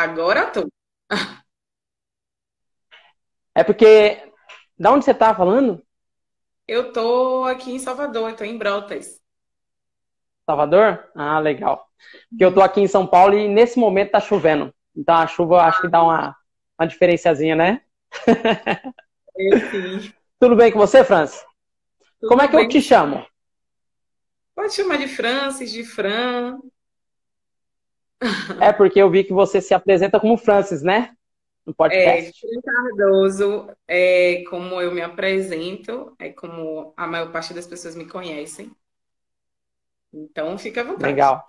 Agora tô. É porque. Da onde você tá falando? Eu tô aqui em Salvador, eu tô em Brotas. Salvador? Ah, legal. Porque eu tô aqui em São Paulo e nesse momento tá chovendo. Então a chuva acho que dá uma, uma diferenciazinha, né? É, sim. Tudo bem com você, Francis? Tudo Como é que bem? eu te chamo? Pode chamar de Francis, de Fran. É porque eu vi que você se apresenta como Francis, né? No É, podcast. Fran Cardoso é como eu me apresento, é como a maior parte das pessoas me conhecem. Então, fica à vontade. Legal.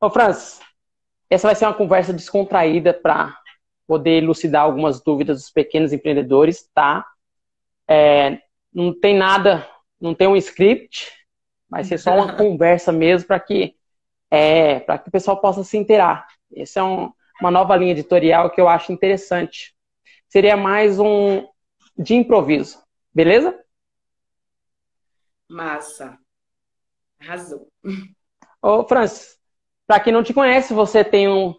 Ô, Francis, essa vai ser uma conversa descontraída para poder elucidar algumas dúvidas dos pequenos empreendedores, tá? É, não tem nada, não tem um script, vai ser só uma conversa mesmo para que, é, para que o pessoal possa se inteirar. Essa é um- uma nova linha editorial que eu acho interessante. Seria mais um de improviso, beleza? Massa. Arrasou. Ô, Francis, para quem não te conhece, você tem um,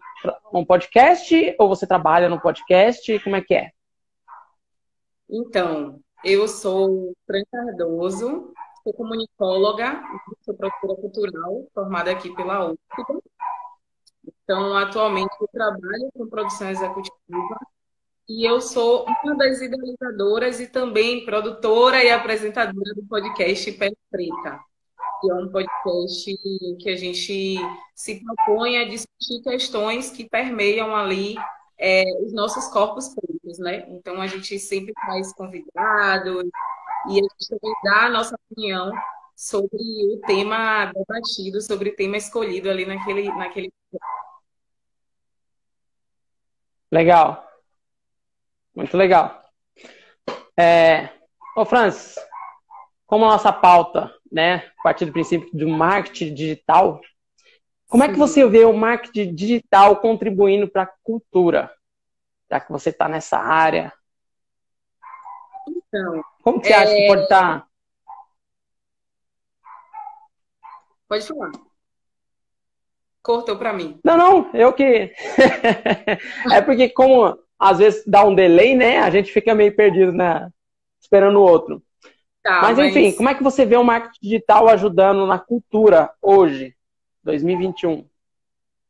um podcast ou você trabalha no podcast? Como é que é? Então, eu sou Fran Cardoso, sou comunicóloga, sou professora cultural, formada aqui pela UFBA. Então, atualmente eu trabalho com produção executiva e eu sou uma das idealizadoras e também produtora e apresentadora do podcast Pé Preta, que é um podcast que a gente se propõe a discutir questões que permeiam ali é, os nossos corpos pretos, né? Então a gente sempre faz convidados e a gente também dá a nossa opinião sobre o tema debatido, sobre o tema escolhido ali naquele, naquele Legal. Muito legal. É... Ô, Francis, como a nossa pauta, né, a partir do princípio do marketing digital, como é que Sim. você vê o marketing digital contribuindo para a cultura? Já que você está nessa área, Então, como que você acha que pode tá? estar? pode falar. Cortou para mim. Não, não, eu que. é porque, como às vezes dá um delay, né? A gente fica meio perdido, né? Esperando o outro. Tá, mas, enfim, como é que você vê o marketing digital ajudando na cultura hoje, 2021?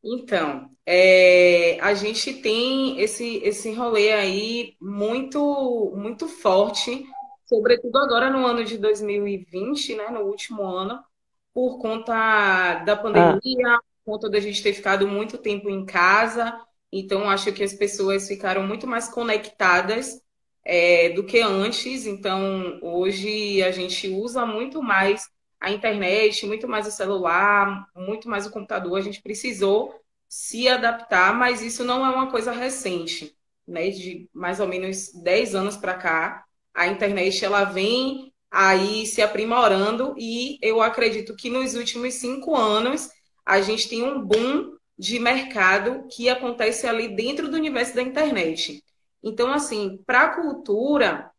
Então, é, a gente tem esse, esse rolê aí muito, muito forte, sobretudo agora no ano de 2020, né, no último ano, por conta da pandemia, por conta da gente ter ficado muito tempo em casa. Então, acho que as pessoas ficaram muito mais conectadas é, do que antes. Então, hoje a gente usa muito mais a internet, muito mais o celular, muito mais o computador. A gente precisou se adaptar, mas isso não é uma coisa recente, né? De mais ou menos 10 anos para cá, a internet ela vem aí se aprimorando e eu acredito que nos últimos cinco anos a gente tem um boom de mercado que acontece ali dentro do universo da internet. Então, assim, para a cultura,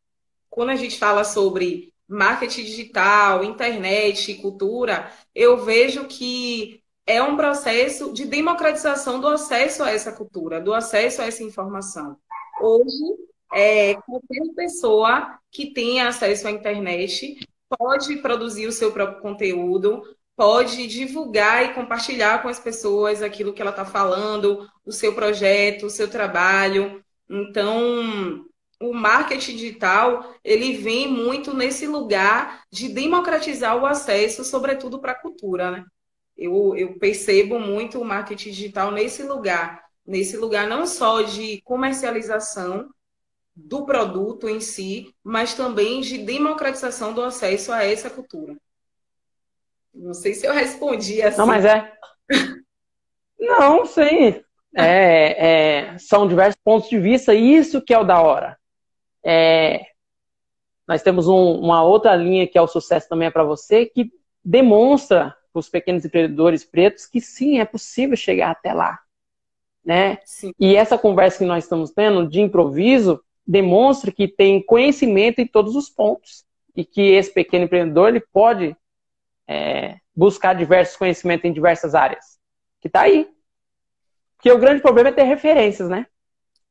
quando a gente fala sobre marketing digital, internet, cultura, eu vejo que é um processo de democratização do acesso a essa cultura, do acesso a essa informação. Hoje, é, qualquer pessoa que tenha acesso à internet pode produzir o seu próprio conteúdo, pode divulgar e compartilhar com as pessoas aquilo que ela está falando, o seu projeto, o seu trabalho. Então, o marketing digital ele vem muito nesse lugar de democratizar o acesso, sobretudo para a cultura, né? Eu, eu percebo muito o marketing digital nesse lugar, nesse lugar não só de comercialização do produto em si, mas também de democratização do acesso a essa cultura. Não sei se eu respondi assim. Não, mas é. Não, sim. É, é, são diversos pontos de vista, e isso que é o da hora. É, nós temos um, uma outra linha que é o sucesso também é para você, que demonstra para os pequenos empreendedores pretos que sim, é possível chegar até lá. Né? Sim. E essa conversa que nós estamos tendo de improviso demonstra que tem conhecimento em todos os pontos e que esse pequeno empreendedor ele pode é, buscar diversos conhecimentos em diversas áreas. Que está aí. que o grande problema é ter referências, né?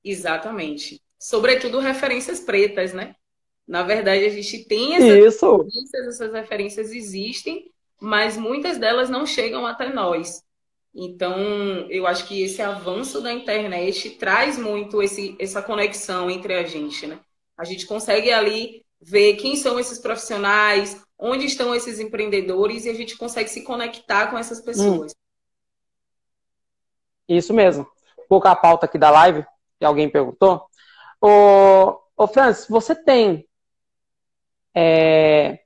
Exatamente. Sobretudo referências pretas, né? Na verdade, a gente tem essas referências, essas referências existem, mas muitas delas não chegam até nós. Então, eu acho que esse avanço da internet traz muito esse, essa conexão entre a gente, né? A gente consegue ali ver quem são esses profissionais, onde estão esses empreendedores e a gente consegue se conectar com essas pessoas. Hum. Isso mesmo. Vou colocar a pauta aqui da live, que alguém perguntou. Ô, ô Francis, você tem é,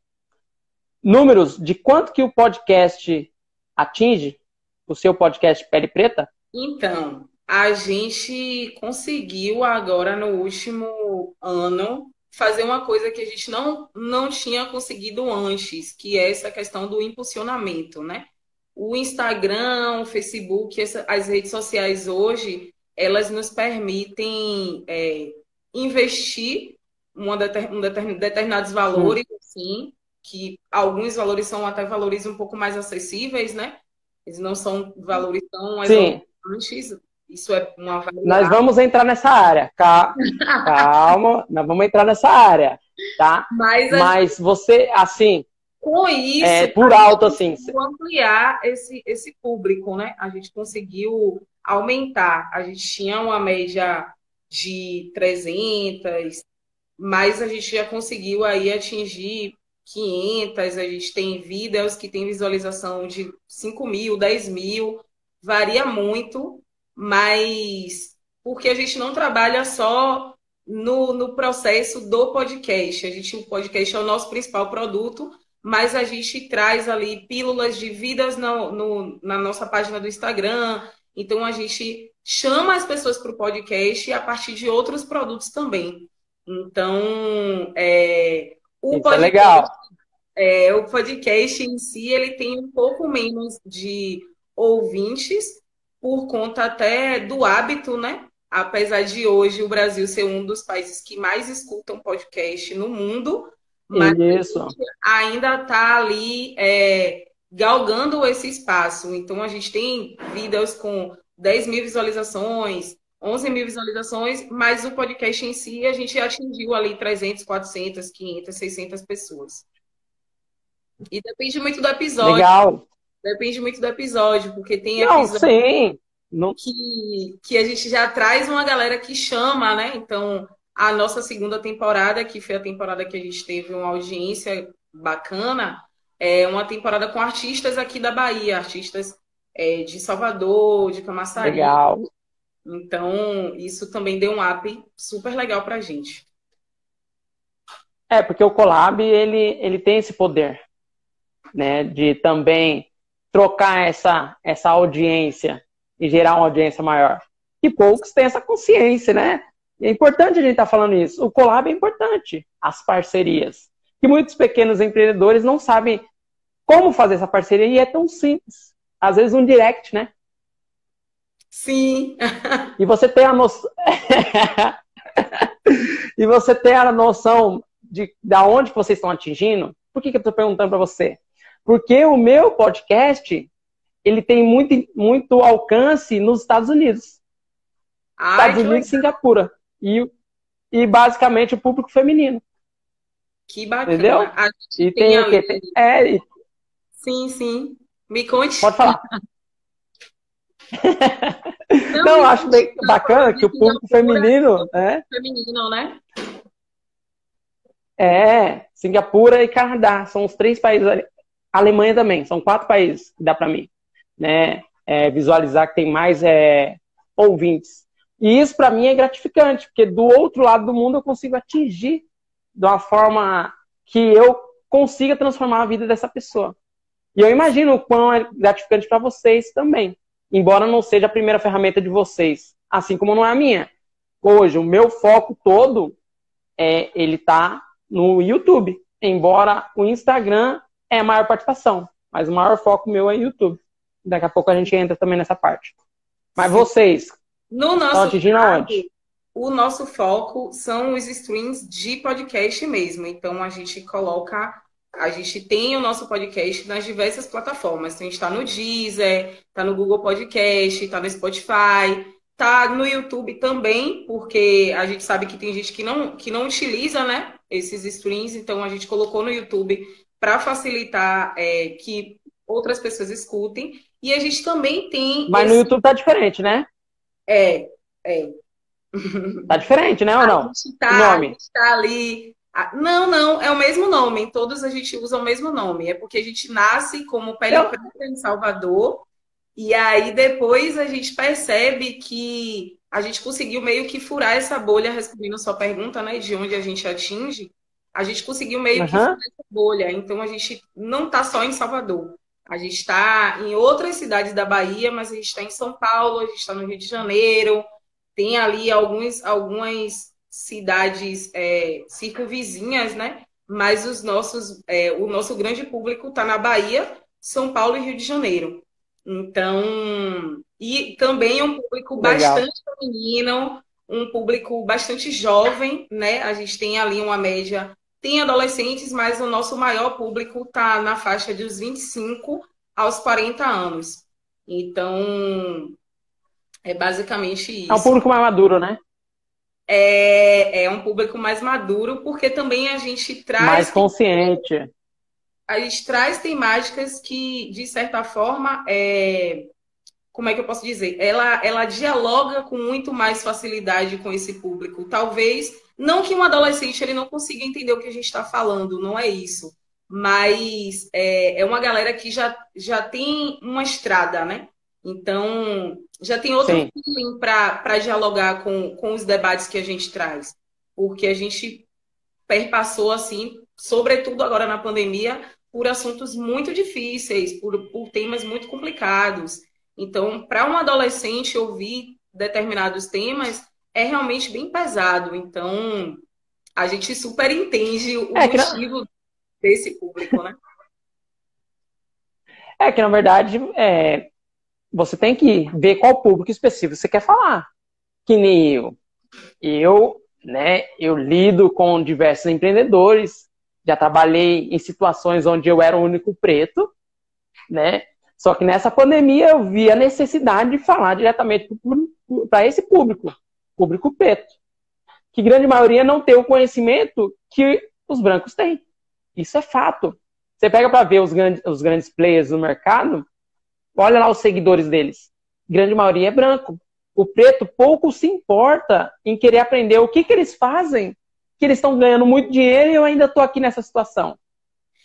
números de quanto que o podcast atinge? O seu podcast Pele Preta? Então, a gente conseguiu agora no último ano fazer uma coisa que a gente não, não tinha conseguido antes, que é essa questão do impulsionamento, né? O Instagram, o Facebook, essa, as redes sociais hoje, elas nos permitem é, investir uma deter, um determinados valores, Sim. assim, que alguns valores são até valores um pouco mais acessíveis, né? Eles não são valores tão exorbitantes, isso é uma variedade. Nós vamos entrar nessa área. Calma, nós vamos entrar nessa área, tá? Mas, Mas você, assim. Com isso, é, por alto, assim. ampliar esse, esse público, né? A gente conseguiu aumentar. A gente tinha uma média de 300, mas a gente já conseguiu aí atingir 500. A gente tem vídeos que tem visualização de 5 mil, 10 mil, varia muito mas porque a gente não trabalha só no, no processo do podcast. A gente, o podcast é o nosso principal produto, mas a gente traz ali pílulas de vidas no, no, na nossa página do Instagram. Então a gente chama as pessoas para o podcast a partir de outros produtos também. Então, é, o Isso podcast, é legal. É, o podcast em si ele tem um pouco menos de ouvintes, por conta até do hábito, né? Apesar de hoje o Brasil ser um dos países que mais escutam podcast no mundo, mas Isso. ainda está ali é, galgando esse espaço. Então a gente tem vídeos com 10 mil visualizações, 11 mil visualizações, mas o podcast em si a gente atingiu ali 300, 400, 500, 600 pessoas. E depende muito do episódio. Legal. Depende muito do episódio, porque tem não, episódio sim. Não... Que, que a gente já traz uma galera que chama, né? Então, a nossa segunda temporada, que foi a temporada que a gente teve uma audiência bacana, é uma temporada com artistas aqui da Bahia, artistas é, de Salvador, de Camaçari. Legal. Então, isso também deu um up super legal pra gente. É, porque o Collab, ele, ele tem esse poder, né, de também trocar essa, essa audiência e gerar uma audiência maior. E poucos têm essa consciência, né? É importante a gente estar tá falando isso. O collab é importante, as parcerias. Que muitos pequenos empreendedores não sabem como fazer essa parceria e é tão simples. Às vezes um direct, né? Sim. e você tem a noção. e você tem a noção de da onde vocês estão atingindo. Por que, que eu estou perguntando para você? Porque o meu podcast, ele tem muito, muito alcance nos Estados Unidos. Ai, Estados Unidos e Singapura. E, e basicamente o público feminino. Que bacana. Entendeu? e tem, o quê? Tem, é. Sim, sim. Me conte. Pode falar. Não, Não acho bem bacana que o público feminino. É, feminino, né? É, Singapura e Canadá são os três países Alemanha também, são quatro países que dá para mim né, é, visualizar que tem mais é, ouvintes. E isso para mim é gratificante, porque do outro lado do mundo eu consigo atingir de uma forma que eu consiga transformar a vida dessa pessoa. E eu imagino o quão é gratificante para vocês também, embora não seja a primeira ferramenta de vocês, assim como não é a minha. Hoje, o meu foco todo é ele tá no YouTube, embora o Instagram é a maior participação, mas o maior foco meu é YouTube. Daqui a pouco a gente entra também nessa parte. Mas Sim. vocês, no nosso o nosso foco são os streams de podcast mesmo. Então a gente coloca a gente tem o nosso podcast nas diversas plataformas. Então, a gente está no Deezer, está no Google Podcast, está no Spotify, está no YouTube também, porque a gente sabe que tem gente que não, que não utiliza né, esses streams, então a gente colocou no YouTube para facilitar é, que outras pessoas escutem. E a gente também tem. Mas esse... no YouTube tá diferente, né? É, é. Tá diferente, né, ou não? A gente tá, nome. A gente tá ali não, não, é o mesmo nome. Todos a gente usa o mesmo nome. É porque a gente nasce como pele Eu... preta em Salvador. E aí depois a gente percebe que a gente conseguiu meio que furar essa bolha, respondendo sua pergunta, né? De onde a gente atinge. A gente conseguiu meio uhum. que furar essa bolha. Então a gente não está só em Salvador. A gente está em outras cidades da Bahia, mas a gente está em São Paulo, a gente está no Rio de Janeiro. Tem ali alguns, algumas cidades é, circunvizinhas, né? Mas os nossos, é, o nosso grande público está na Bahia, São Paulo e Rio de Janeiro. Então, e também é um público Legal. bastante feminino, um público bastante jovem, né? A gente tem ali uma média, tem adolescentes, mas o nosso maior público está na faixa dos 25 aos 40 anos. Então, é basicamente isso. É um público mais maduro, né? É, é um público mais maduro, porque também a gente traz. Mais consciente. A gente traz temáticas que, de certa forma, é, como é que eu posso dizer? Ela, ela dialoga com muito mais facilidade com esse público. Talvez, não que um adolescente ele não consiga entender o que a gente está falando, não é isso. Mas é, é uma galera que já, já tem uma estrada, né? Então, já tem outro feeling para dialogar com, com os debates que a gente traz. Porque a gente perpassou, assim, sobretudo agora na pandemia, por assuntos muito difíceis, por, por temas muito complicados. Então, para um adolescente ouvir determinados temas é realmente bem pesado. Então, a gente super entende o é, motivo não... desse público, né? É que, na verdade, é, você tem que ver qual público específico você quer falar. Que nem eu. Eu, né, eu lido com diversos empreendedores, já trabalhei em situações onde eu era o único preto, né? Só que nessa pandemia eu vi a necessidade de falar diretamente para esse público, público preto, que grande maioria não tem o conhecimento que os brancos têm. Isso é fato. Você pega para ver os grandes, os grandes players do mercado, Olha lá os seguidores deles. grande maioria é branco. O preto pouco se importa em querer aprender o que, que eles fazem, que eles estão ganhando muito dinheiro e eu ainda estou aqui nessa situação.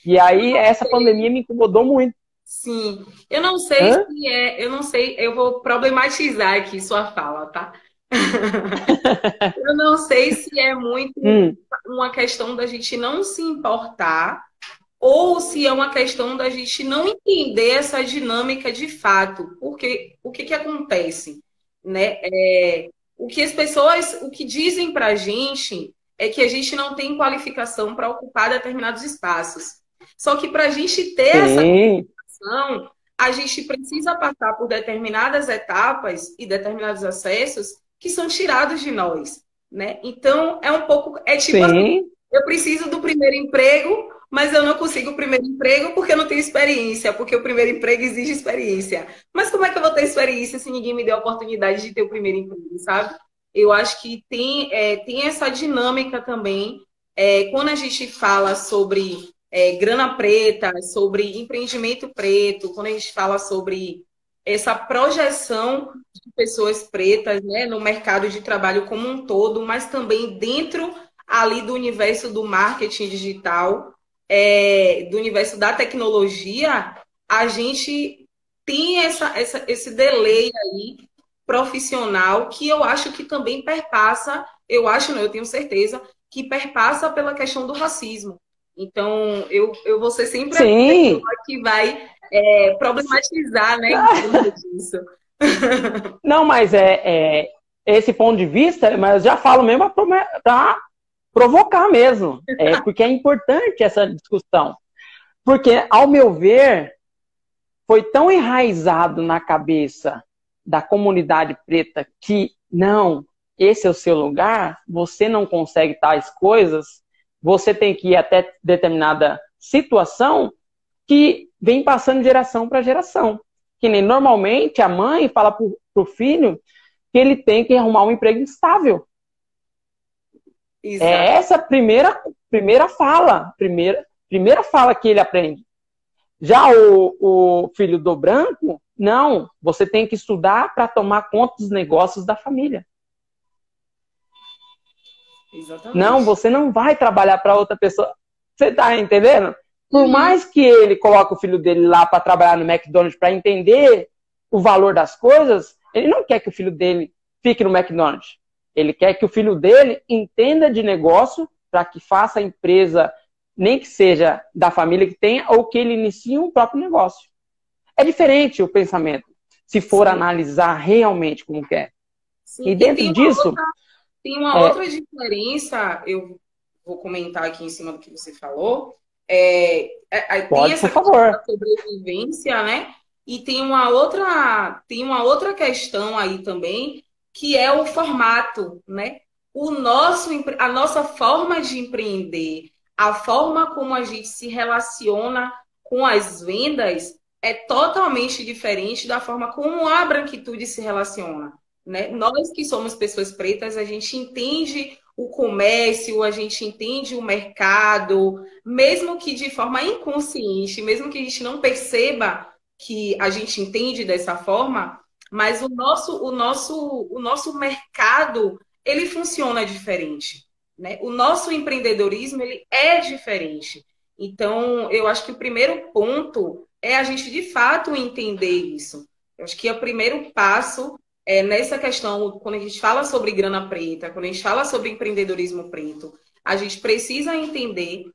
E aí essa pandemia me incomodou muito. Sim, eu não sei Hã? se é, eu não sei, eu vou problematizar aqui sua fala, tá? eu não sei se é muito hum. uma questão da gente não se importar ou se é uma questão da gente não entender essa dinâmica de fato. Porque o que, que acontece? Né? É, o que as pessoas, o que dizem para a gente é que a gente não tem qualificação para ocupar determinados espaços. Só que para a gente ter Sim. essa qualificação, a gente precisa passar por determinadas etapas e determinados acessos que são tirados de nós. Né? Então, é um pouco. É tipo assim, eu preciso do primeiro emprego mas eu não consigo o primeiro emprego porque eu não tenho experiência, porque o primeiro emprego exige experiência. Mas como é que eu vou ter experiência se ninguém me deu a oportunidade de ter o primeiro emprego, sabe? Eu acho que tem, é, tem essa dinâmica também. É, quando a gente fala sobre é, grana preta, sobre empreendimento preto, quando a gente fala sobre essa projeção de pessoas pretas né, no mercado de trabalho como um todo, mas também dentro ali do universo do marketing digital, é, do universo da tecnologia, a gente tem essa, essa, esse delay aí profissional que eu acho que também perpassa, eu acho, não, eu tenho certeza, que perpassa pela questão do racismo. Então, eu, eu vou ser sempre Sim. a que vai é, problematizar, né, disso. Não, mas é, é, esse ponto de vista, mas eu já falo mesmo para provocar mesmo. É, porque é importante essa discussão. Porque, ao meu ver, foi tão enraizado na cabeça da comunidade preta que, não, esse é o seu lugar, você não consegue tais coisas, você tem que ir até determinada situação que vem passando de geração para geração. Que nem normalmente a mãe fala para o filho que ele tem que arrumar um emprego estável. Exato. É essa primeira, primeira fala, primeira, primeira fala que ele aprende. Já o, o filho do branco, não, você tem que estudar para tomar conta dos negócios da família. Exatamente. Não, você não vai trabalhar para outra pessoa. Você está entendendo? Por uhum. mais que ele coloque o filho dele lá para trabalhar no McDonald's para entender o valor das coisas, ele não quer que o filho dele fique no McDonald's. Ele quer que o filho dele entenda de negócio para que faça a empresa, nem que seja da família que tenha, ou que ele inicie um próprio negócio. É diferente o pensamento, se for Sim. analisar realmente como quer. Sim. E dentro e disso. Outra, tem uma é... outra diferença, eu vou comentar aqui em cima do que você falou. É, é, é Pode, tem essa por favor. sobrevivência, né? E tem uma outra, tem uma outra questão aí também, que é o formato, né? O nosso, a nossa forma de empreender, a forma como a gente se relaciona com as vendas é totalmente diferente da forma como a branquitude se relaciona. Né? Nós que somos pessoas pretas, a gente entende o comércio, a gente entende o mercado, mesmo que de forma inconsciente, mesmo que a gente não perceba que a gente entende dessa forma, mas o nosso, o nosso, o nosso mercado ele funciona diferente. Né? O nosso empreendedorismo ele é diferente. Então, eu acho que o primeiro ponto é a gente de fato entender isso. Eu acho que é o primeiro passo é, nessa questão, quando a gente fala sobre grana preta, quando a gente fala sobre empreendedorismo preto, a gente precisa entender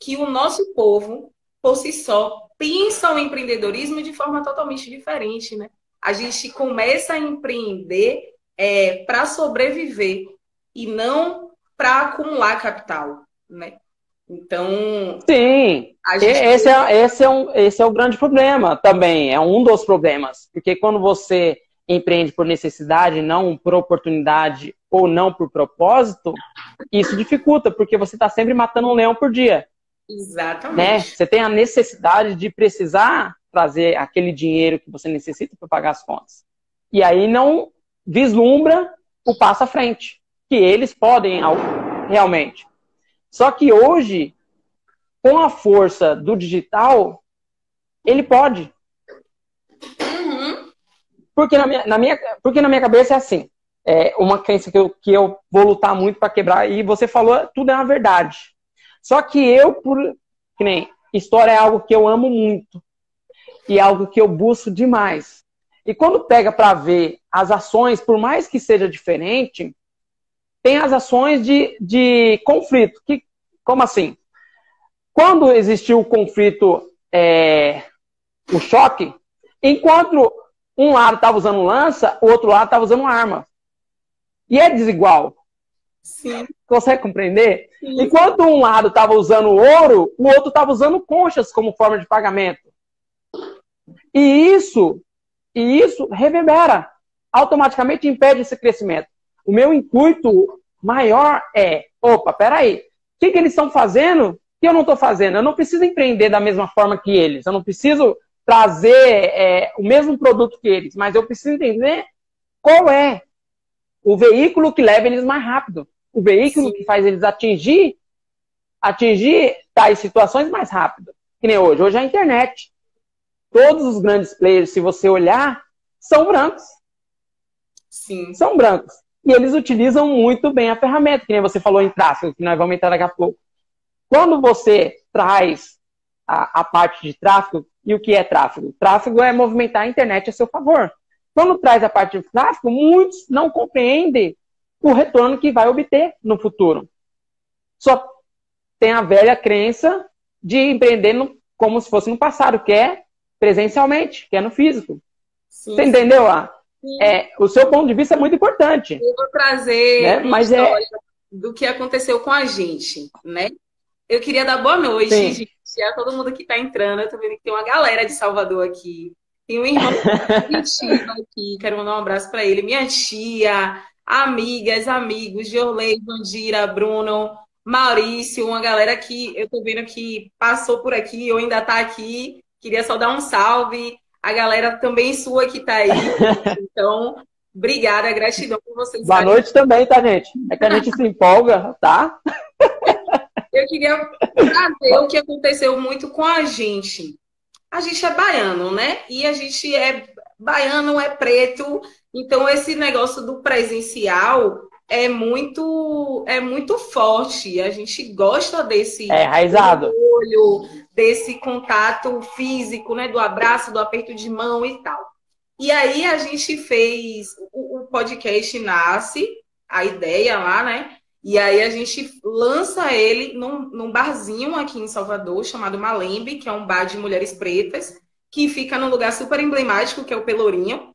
que o nosso povo, por si só, pensa o empreendedorismo de forma totalmente diferente, né? A gente começa a empreender é, para sobreviver e não para acumular capital, né? Então. Sim. Esse, é, esse, é um, esse é o grande problema também. É um dos problemas. Porque quando você empreende por necessidade, não por oportunidade ou não por propósito, isso dificulta, porque você está sempre matando um leão por dia. Exatamente. Né? Você tem a necessidade de precisar trazer aquele dinheiro que você necessita para pagar as contas. E aí não vislumbra o passo à frente, que eles podem realmente. Só que hoje, com a força do digital, ele pode. Porque na minha, na minha, porque na minha cabeça é assim. É uma crença que eu, que eu vou lutar muito para quebrar. E você falou, tudo é uma verdade. Só que eu, por. Que nem. História é algo que eu amo muito. E é algo que eu busco demais. E quando pega para ver as ações, por mais que seja diferente, tem as ações de, de conflito. Que, como assim? Quando existiu o conflito, é, o choque, enquanto um lado estava usando lança, o outro lado estava usando arma. E é desigual. Sim. Consegue compreender? Sim. Enquanto um lado estava usando ouro, o outro estava usando conchas como forma de pagamento. E isso, e isso reverbera, automaticamente impede esse crescimento. O meu intuito maior é, opa, peraí, o que, que eles estão fazendo que eu não estou fazendo? Eu não preciso empreender da mesma forma que eles, eu não preciso trazer é, o mesmo produto que eles, mas eu preciso entender qual é o veículo que leva eles mais rápido, o veículo Sim. que faz eles atingir atingir tais situações mais rápido. Que nem hoje. Hoje é a internet. Todos os grandes players, se você olhar, são brancos. Sim. São brancos. E eles utilizam muito bem a ferramenta, que nem você falou em tráfego, que nós vamos entrar daqui a pouco. Quando você traz a, a parte de tráfego, e o que é tráfego? Tráfego é movimentar a internet a seu favor. Quando traz a parte de tráfego, muitos não compreendem o retorno que vai obter no futuro. Só tem a velha crença de empreender no, como se fosse no passado, que é presencialmente, que é no físico. Sim, Você entendeu? Ah? É, o seu ponto de vista é muito importante. Eu vou trazer né? Mas é... do que aconteceu com a gente, né? Eu queria dar boa noite, Sim. gente, a todo mundo que está entrando. Eu tô vendo que tem uma galera de Salvador aqui. Tem um irmão aqui, quero mandar um abraço para ele. Minha tia, amigas, amigos, Jorley, Vandira, Bruno, Maurício, uma galera que eu tô vendo que passou por aqui ou ainda tá aqui. Queria só dar um salve. A galera também sua que tá aí. Então, obrigada, gratidão por vocês. Boa noite também, tá, gente? É que a gente se empolga, tá? Eu queria trazer o que aconteceu muito com a gente. A gente é baiano, né? E a gente é baiano, é preto. Então, esse negócio do presencial é muito é muito forte. A gente gosta desse é, raizado. olho, desse contato físico, né? Do abraço, do aperto de mão e tal. E aí a gente fez o, o podcast nasce, a ideia lá, né? E aí a gente lança ele num, num barzinho aqui em Salvador, chamado Malembe, que é um bar de mulheres pretas, que fica num lugar super emblemático, que é o Pelourinho.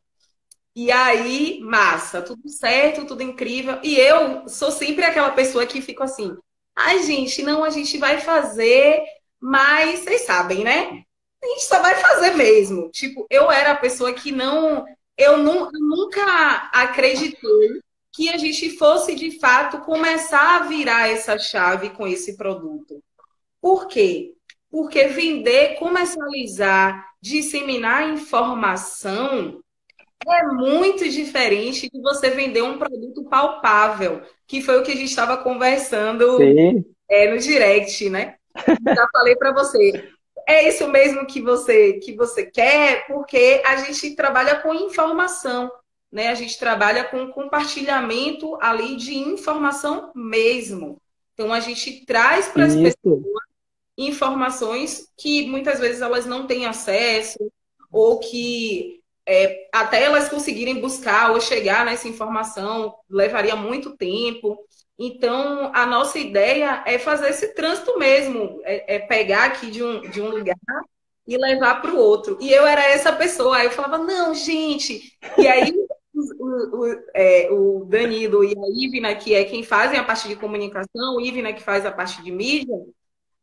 E aí, massa, tudo certo, tudo incrível. E eu sou sempre aquela pessoa que fica assim: ai, gente, não, a gente vai fazer, mas vocês sabem, né? A gente só vai fazer mesmo. Tipo, eu era a pessoa que não. Eu nunca acreditei que a gente fosse, de fato, começar a virar essa chave com esse produto. Por quê? Porque vender, comercializar, disseminar informação é muito diferente de você vender um produto palpável, que foi o que a gente estava conversando é, no direct, né? Já falei para você. É isso mesmo que você que você quer, porque a gente trabalha com informação, né? A gente trabalha com compartilhamento ali de informação mesmo. Então a gente traz para as pessoas informações que muitas vezes elas não têm acesso ou que é, até elas conseguirem buscar ou chegar nessa informação levaria muito tempo. Então, a nossa ideia é fazer esse trânsito mesmo, é, é pegar aqui de um, de um lugar e levar para o outro. E eu era essa pessoa, aí eu falava, não, gente. E aí o, o, é, o Danilo e a Ivna, que é quem fazem a parte de comunicação, Ivna que faz a parte de mídia,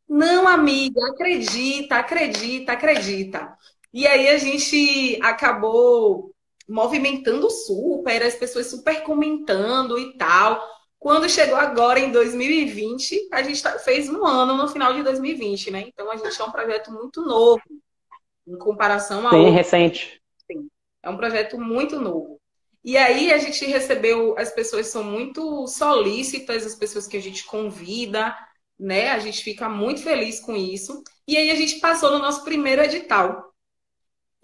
não, amiga, acredita, acredita, acredita. E aí a gente acabou movimentando super, as pessoas super comentando e tal. Quando chegou agora em 2020, a gente tá, fez um ano no final de 2020, né? Então a gente é um projeto muito novo em comparação a. Sim, outro. recente. Sim, é um projeto muito novo. E aí a gente recebeu, as pessoas são muito solícitas, as pessoas que a gente convida, né? A gente fica muito feliz com isso. E aí a gente passou no nosso primeiro edital.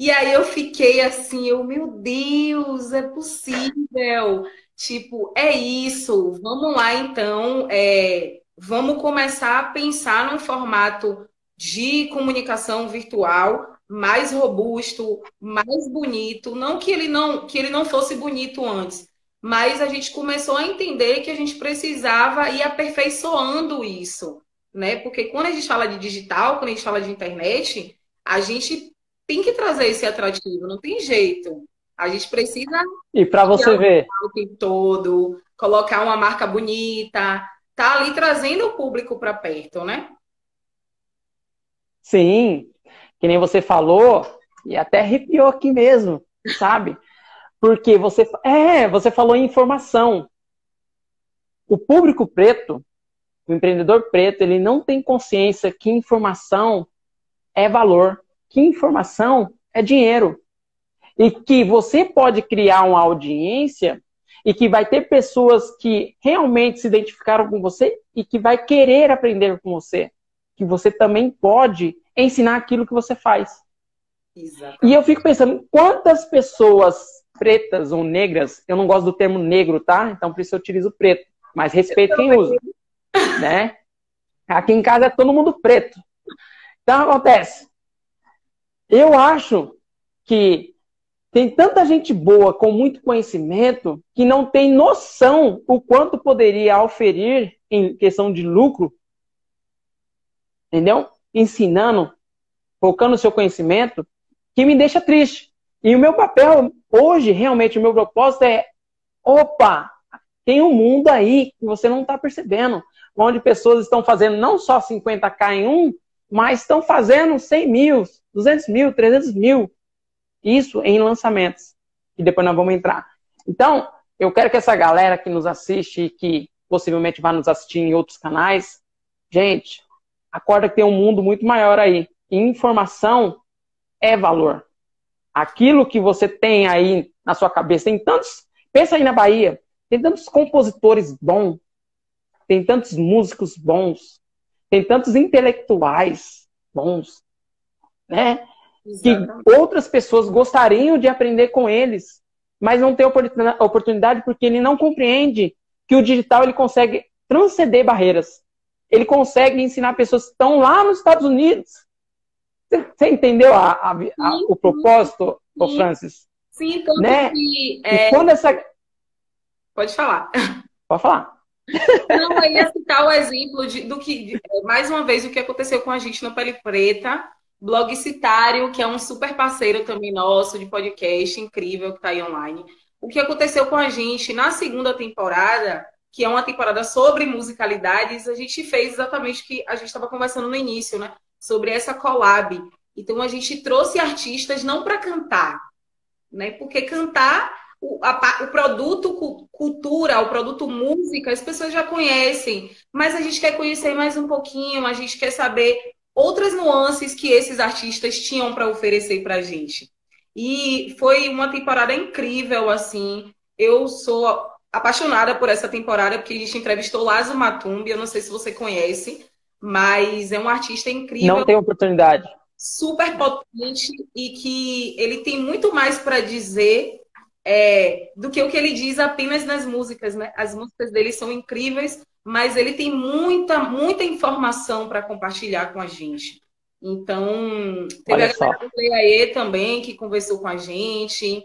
E aí eu fiquei assim, eu, meu Deus, é possível. Tipo, é isso. Vamos lá, então. É, vamos começar a pensar num formato de comunicação virtual mais robusto, mais bonito. Não que ele não que ele não fosse bonito antes, mas a gente começou a entender que a gente precisava ir aperfeiçoando isso, né? Porque quando a gente fala de digital, quando a gente fala de internet, a gente tem que trazer esse atrativo, não tem jeito. A gente precisa. E para você ver. O tempo todo, colocar uma marca bonita, tá ali trazendo o público para perto, né? Sim, que nem você falou, e até arrepiou aqui mesmo, sabe? Porque você. É, você falou em informação. O público preto, o empreendedor preto, ele não tem consciência que informação é valor que informação é dinheiro. E que você pode criar uma audiência e que vai ter pessoas que realmente se identificaram com você e que vai querer aprender com você. Que você também pode ensinar aquilo que você faz. Exatamente. E eu fico pensando, quantas pessoas pretas ou negras, eu não gosto do termo negro, tá? Então por isso eu utilizo preto, mas respeito quem usa, né? Aqui em casa é todo mundo preto. Então acontece, eu acho que tem tanta gente boa com muito conhecimento que não tem noção o quanto poderia oferir em questão de lucro, entendeu? Ensinando, focando seu conhecimento, que me deixa triste. E o meu papel hoje, realmente, o meu propósito é: opa, tem um mundo aí que você não está percebendo, onde pessoas estão fazendo não só 50k em um, mas estão fazendo 100 mil, 200 mil, 300 mil. Isso em lançamentos. E depois nós vamos entrar. Então, eu quero que essa galera que nos assiste e que possivelmente vai nos assistir em outros canais. Gente, acorda que tem um mundo muito maior aí. E informação é valor. Aquilo que você tem aí na sua cabeça, tem tantos. Pensa aí na Bahia, tem tantos compositores bons, tem tantos músicos bons, tem tantos intelectuais bons, né? Exatamente. Que outras pessoas gostariam de aprender com eles, mas não tem oportunidade porque ele não compreende que o digital ele consegue transcender barreiras. Ele consegue ensinar pessoas que estão lá nos Estados Unidos. Você entendeu a, a, a, o propósito, sim. Francis? Sim, tanto né? que... É... E quando essa... Pode falar. Pode falar. Não, eu ia citar o exemplo de, do que, de, mais uma vez, o que aconteceu com a gente no Pele Preta, Blog Citário, que é um super parceiro também nosso de podcast, incrível, que está aí online. O que aconteceu com a gente na segunda temporada, que é uma temporada sobre musicalidades, a gente fez exatamente o que a gente estava conversando no início, né? Sobre essa collab. Então a gente trouxe artistas não para cantar, né? Porque cantar o, a, o produto cultura, o produto música, as pessoas já conhecem, mas a gente quer conhecer mais um pouquinho, a gente quer saber outras nuances que esses artistas tinham para oferecer para a gente. E foi uma temporada incrível, assim. Eu sou apaixonada por essa temporada, porque a gente entrevistou Lazo Matumbi, eu não sei se você conhece, mas é um artista incrível. Não tem oportunidade. Super potente e que ele tem muito mais para dizer é, do que o que ele diz apenas nas músicas, né? As músicas dele são incríveis, mas ele tem muita, muita informação para compartilhar com a gente. Então, teve Olha a galera do também que conversou com a gente.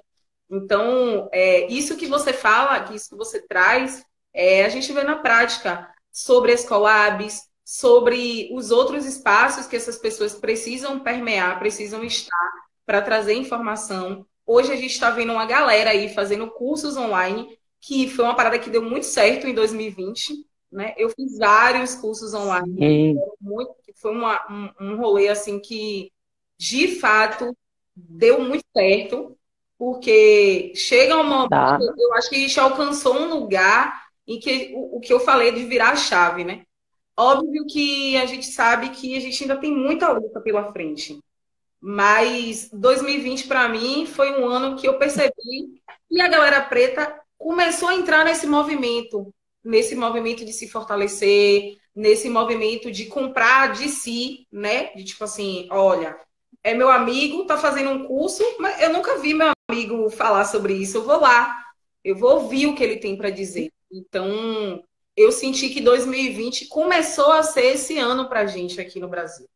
Então, é, isso que você fala, que isso que você traz, é, a gente vê na prática sobre as collabs, sobre os outros espaços que essas pessoas precisam permear, precisam estar para trazer informação. Hoje a gente está vendo uma galera aí fazendo cursos online, que foi uma parada que deu muito certo em 2020. Né? Eu fiz vários cursos online, muito, foi uma, um, um rolê assim que, de fato, deu muito certo, porque chega um momento, tá. eu acho que a gente alcançou um lugar em que o, o que eu falei de virar a chave, né? Óbvio que a gente sabe que a gente ainda tem muita luta pela frente. Mas 2020 para mim foi um ano que eu percebi que a galera preta começou a entrar nesse movimento, nesse movimento de se fortalecer, nesse movimento de comprar de si, né? De tipo assim, olha, é meu amigo, tá fazendo um curso, mas eu nunca vi meu amigo falar sobre isso. Eu vou lá, eu vou ouvir o que ele tem para dizer. Então, eu senti que 2020 começou a ser esse ano para gente aqui no Brasil.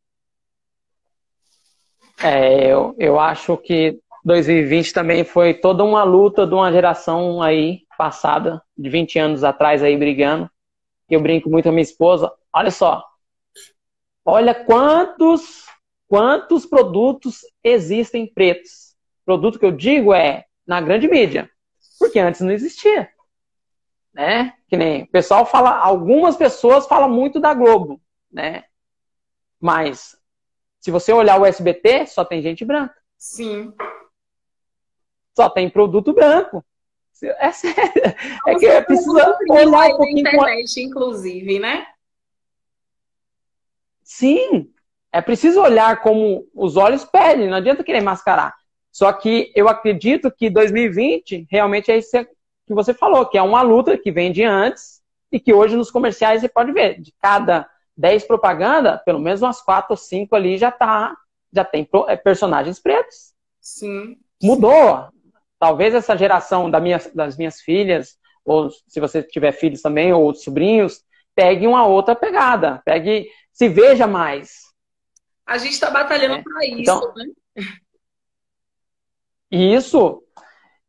É, eu, eu acho que 2020 também foi toda uma luta de uma geração aí passada, de 20 anos atrás aí brigando. Eu brinco muito com a minha esposa. Olha só. Olha quantos quantos produtos existem pretos. Produto que eu digo é na grande mídia, porque antes não existia. Né? Que nem o pessoal fala, algumas pessoas falam muito da Globo, né? Mas se você olhar o SBT, só tem gente branca. Sim. Só tem produto branco. É sério. É que é precisa olhar um pouquinho. Internet, inclusive, né? Sim. É preciso olhar como os olhos pedem, não adianta querer mascarar. Só que eu acredito que 2020 realmente é isso que você falou, que é uma luta que vem de antes e que hoje nos comerciais você pode ver, de cada 10 propaganda, pelo menos umas 4 ou 5 ali já tá, já tem é, personagens pretos. Sim. Mudou. Talvez essa geração da minha, das minhas filhas, ou se você tiver filhos também, ou sobrinhos, pegue uma outra pegada. Pegue, se veja mais. A gente está batalhando é. para isso, então, né? Isso.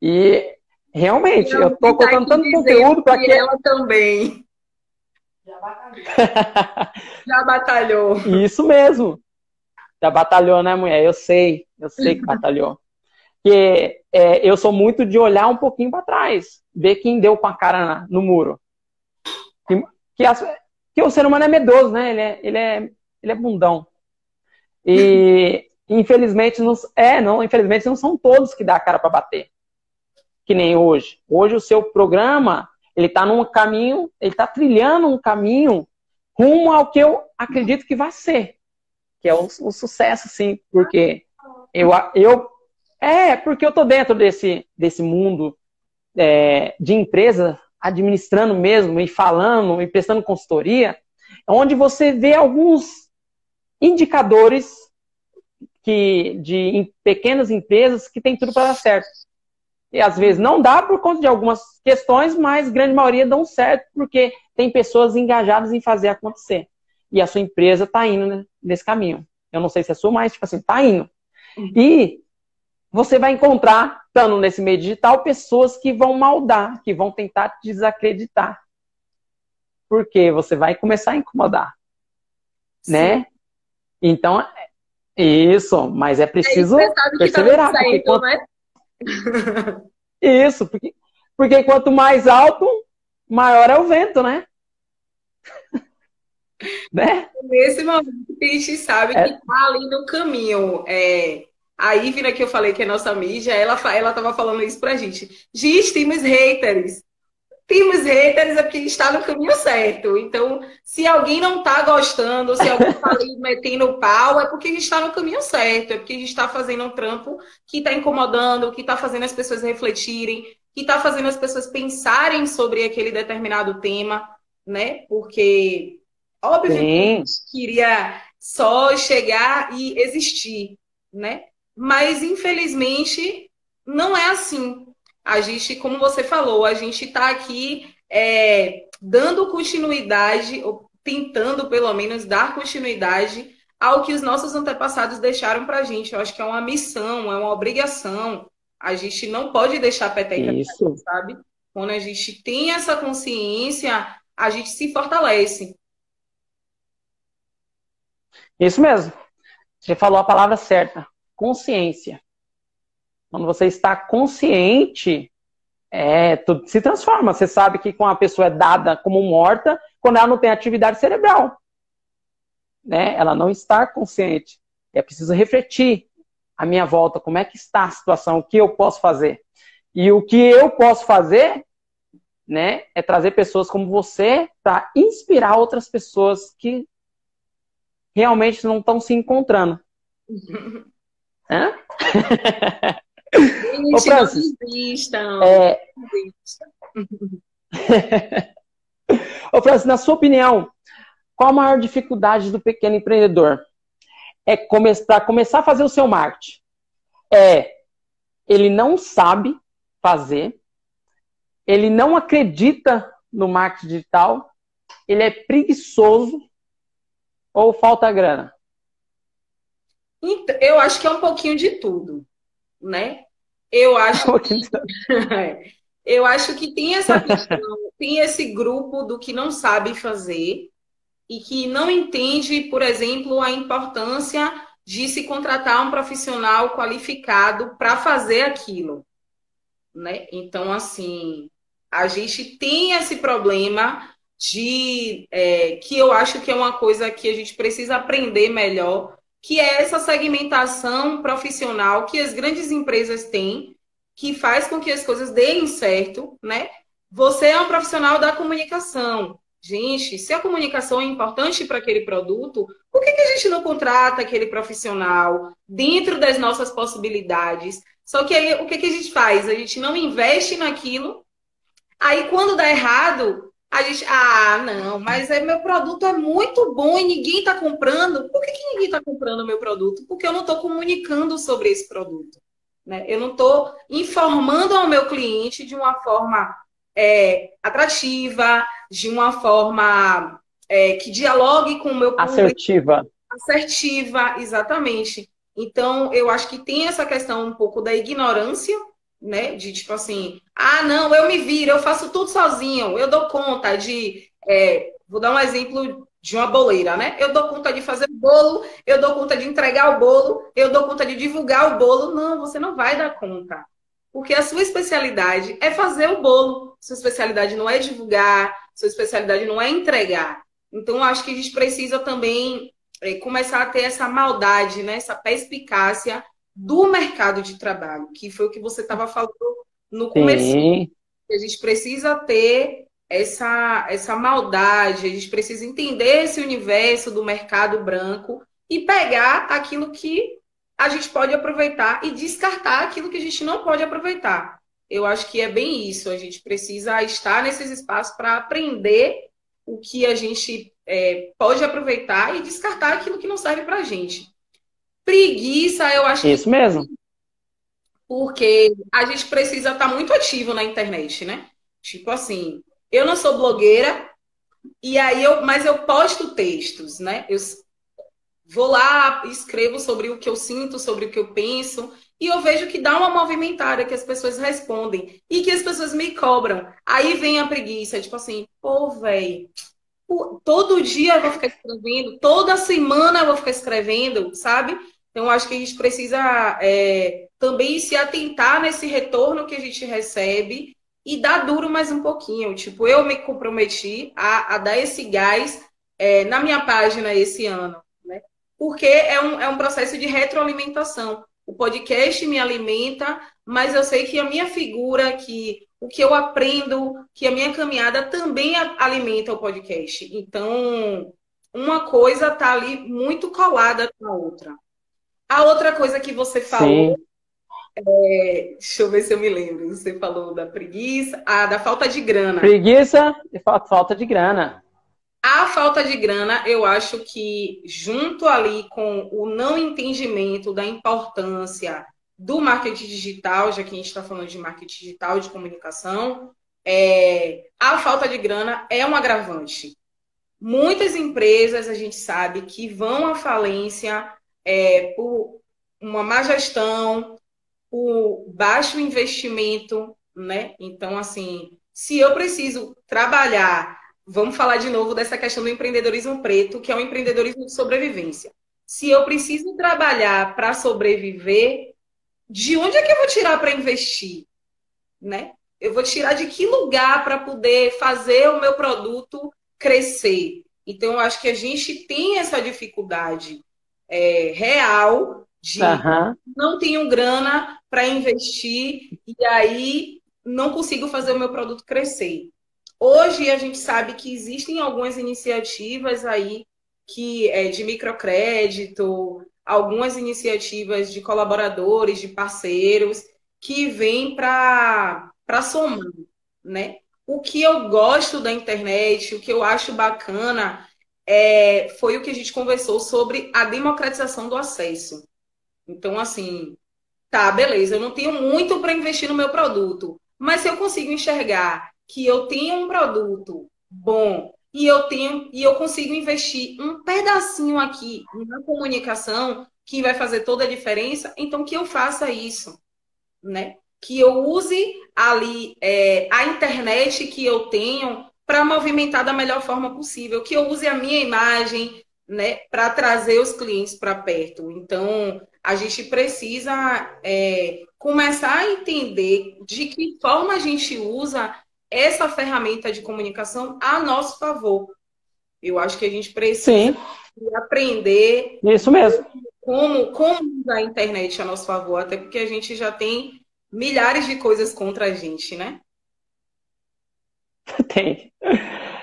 E realmente, eu estou colocando tanto conteúdo para que. Ela também. Já batalhou. Já batalhou. Isso mesmo. Já batalhou, né, mulher? Eu sei, eu sei que batalhou. Porque é, eu sou muito de olhar um pouquinho para trás, ver quem deu com a cara na, no muro. Que, que, as, que, o ser humano é medroso, né? Ele é, ele é, ele é bundão. E infelizmente não, é, não, infelizmente não são todos que dá a cara para bater. Que nem hoje. Hoje o seu programa ele está num caminho, ele está trilhando um caminho rumo ao que eu acredito que vai ser, que é o, o sucesso, sim, porque eu, eu é porque eu tô dentro desse, desse mundo é, de empresa, administrando mesmo e falando e prestando consultoria, onde você vê alguns indicadores que de em pequenas empresas que tem tudo para dar certo. E às vezes não dá por conta de algumas questões, mas grande maioria dão certo porque tem pessoas engajadas em fazer acontecer. E a sua empresa está indo né, nesse caminho. Eu não sei se é sua, mas tipo assim, está indo. Uhum. E você vai encontrar, estando nesse meio digital, pessoas que vão maldar, que vão tentar te desacreditar. Porque você vai começar a incomodar. Sim. Né? Então, isso, mas é preciso é, perseverar. Tá certo, quanto... né? Isso, porque, porque quanto mais alto, maior é o vento, né? né? Nesse momento, a gente sabe é. que tá ali no caminho. É, a Ivna, que eu falei que é nossa mídia, ela, ela tava falando isso pra gente. Giz, temos haters temos haters é porque está no caminho certo. Então, se alguém não está gostando, se alguém está ali metendo pau, é porque a gente está no caminho certo, é porque a gente está fazendo um trampo que está incomodando, que está fazendo as pessoas refletirem, que está fazendo as pessoas pensarem sobre aquele determinado tema, né? Porque, óbvio, que a gente queria só chegar e existir, né? Mas, infelizmente, não é assim a gente, como você falou, a gente está aqui é, dando continuidade, ou tentando pelo menos dar continuidade ao que os nossos antepassados deixaram para a gente. Eu acho que é uma missão, é uma obrigação. A gente não pode deixar a peteca, Isso. sabe? Quando a gente tem essa consciência, a gente se fortalece. Isso mesmo. Você falou a palavra certa. Consciência. Quando você está consciente, é, tudo se transforma. Você sabe que quando a pessoa é dada como morta, quando ela não tem atividade cerebral. Né? Ela não está consciente. É preciso refletir a minha volta, como é que está a situação, o que eu posso fazer. E o que eu posso fazer, né, é trazer pessoas como você para inspirar outras pessoas que realmente não estão se encontrando. Hã? Gente, Ô, Francis, não É... Ô, Francis, na sua opinião, qual a maior dificuldade do pequeno empreendedor? É come para começar a fazer o seu marketing. É ele não sabe fazer, ele não acredita no marketing digital, ele é preguiçoso ou falta grana? Eu acho que é um pouquinho de tudo né? Eu acho que, eu acho que tem essa questão, tem esse grupo do que não sabe fazer e que não entende, por exemplo, a importância de se contratar um profissional qualificado para fazer aquilo, né? Então, assim, a gente tem esse problema de é, que eu acho que é uma coisa que a gente precisa aprender melhor que é essa segmentação profissional que as grandes empresas têm, que faz com que as coisas deem certo, né? Você é um profissional da comunicação. Gente, se a comunicação é importante para aquele produto, por que, que a gente não contrata aquele profissional dentro das nossas possibilidades? Só que aí o que, que a gente faz? A gente não investe naquilo. Aí quando dá errado, a gente, ah, não, mas é, meu produto é muito bom e ninguém está comprando. Por que, que ninguém está comprando o meu produto? Porque eu não estou comunicando sobre esse produto. Né? Eu não estou informando ao meu cliente de uma forma é, atrativa, de uma forma é, que dialogue com o meu público. Assertiva. Assertiva, exatamente. Então, eu acho que tem essa questão um pouco da ignorância né? De tipo assim, ah, não, eu me viro, eu faço tudo sozinho, eu dou conta de. É, vou dar um exemplo de uma boleira, né? Eu dou conta de fazer o bolo, eu dou conta de entregar o bolo, eu dou conta de divulgar o bolo. Não, você não vai dar conta. Porque a sua especialidade é fazer o bolo. Sua especialidade não é divulgar, sua especialidade não é entregar. Então, acho que a gente precisa também é, começar a ter essa maldade, né? essa perspicácia do mercado de trabalho, que foi o que você estava falando no começo. Sim. a gente precisa ter essa, essa maldade, a gente precisa entender esse universo do mercado branco e pegar aquilo que a gente pode aproveitar e descartar aquilo que a gente não pode aproveitar. Eu acho que é bem isso. A gente precisa estar nesses espaços para aprender o que a gente é, pode aproveitar e descartar aquilo que não serve para a gente. Preguiça, eu acho Isso que... mesmo. Porque a gente precisa estar muito ativo na internet, né? Tipo assim, eu não sou blogueira, e aí eu, mas eu posto textos, né? Eu vou lá, escrevo sobre o que eu sinto, sobre o que eu penso, e eu vejo que dá uma movimentada, que as pessoas respondem e que as pessoas me cobram. Aí vem a preguiça, tipo assim, pô, velho, todo dia eu vou ficar escrevendo, toda semana eu vou ficar escrevendo, sabe? Então, acho que a gente precisa é, também se atentar nesse retorno que a gente recebe e dar duro mais um pouquinho. Tipo, eu me comprometi a, a dar esse gás é, na minha página esse ano, né? Porque é um, é um processo de retroalimentação. O podcast me alimenta, mas eu sei que a minha figura, que o que eu aprendo, que a minha caminhada também alimenta o podcast. Então, uma coisa está ali muito colada com a outra. A outra coisa que você falou, é, deixa eu ver se eu me lembro. Você falou da preguiça, ah, da falta de grana. Preguiça e falta de grana. A falta de grana, eu acho que junto ali com o não entendimento da importância do marketing digital, já que a gente está falando de marketing digital, de comunicação, é, a falta de grana é um agravante. Muitas empresas a gente sabe que vão à falência é, por uma má gestão, por baixo investimento, né? Então, assim, se eu preciso trabalhar, vamos falar de novo dessa questão do empreendedorismo preto, que é o empreendedorismo de sobrevivência. Se eu preciso trabalhar para sobreviver, de onde é que eu vou tirar para investir? Né? Eu vou tirar de que lugar para poder fazer o meu produto crescer? Então, eu acho que a gente tem essa dificuldade é, real de uhum. não tenho grana para investir e aí não consigo fazer o meu produto crescer. Hoje a gente sabe que existem algumas iniciativas aí que é de microcrédito, algumas iniciativas de colaboradores, de parceiros, que vêm para somar, né? O que eu gosto da internet, o que eu acho bacana, é, foi o que a gente conversou sobre a democratização do acesso. Então, assim, tá, beleza, eu não tenho muito para investir no meu produto, mas se eu consigo enxergar que eu tenho um produto bom, e eu tenho e eu consigo investir um pedacinho aqui na comunicação que vai fazer toda a diferença, então que eu faça isso, né? Que eu use ali é, a internet que eu tenho para movimentar da melhor forma possível, que eu use a minha imagem, né, para trazer os clientes para perto. Então, a gente precisa é, começar a entender de que forma a gente usa essa ferramenta de comunicação a nosso favor. Eu acho que a gente precisa aprender. Isso mesmo. Como, como usar a internet a nosso favor, até porque a gente já tem milhares de coisas contra a gente, né? Tem.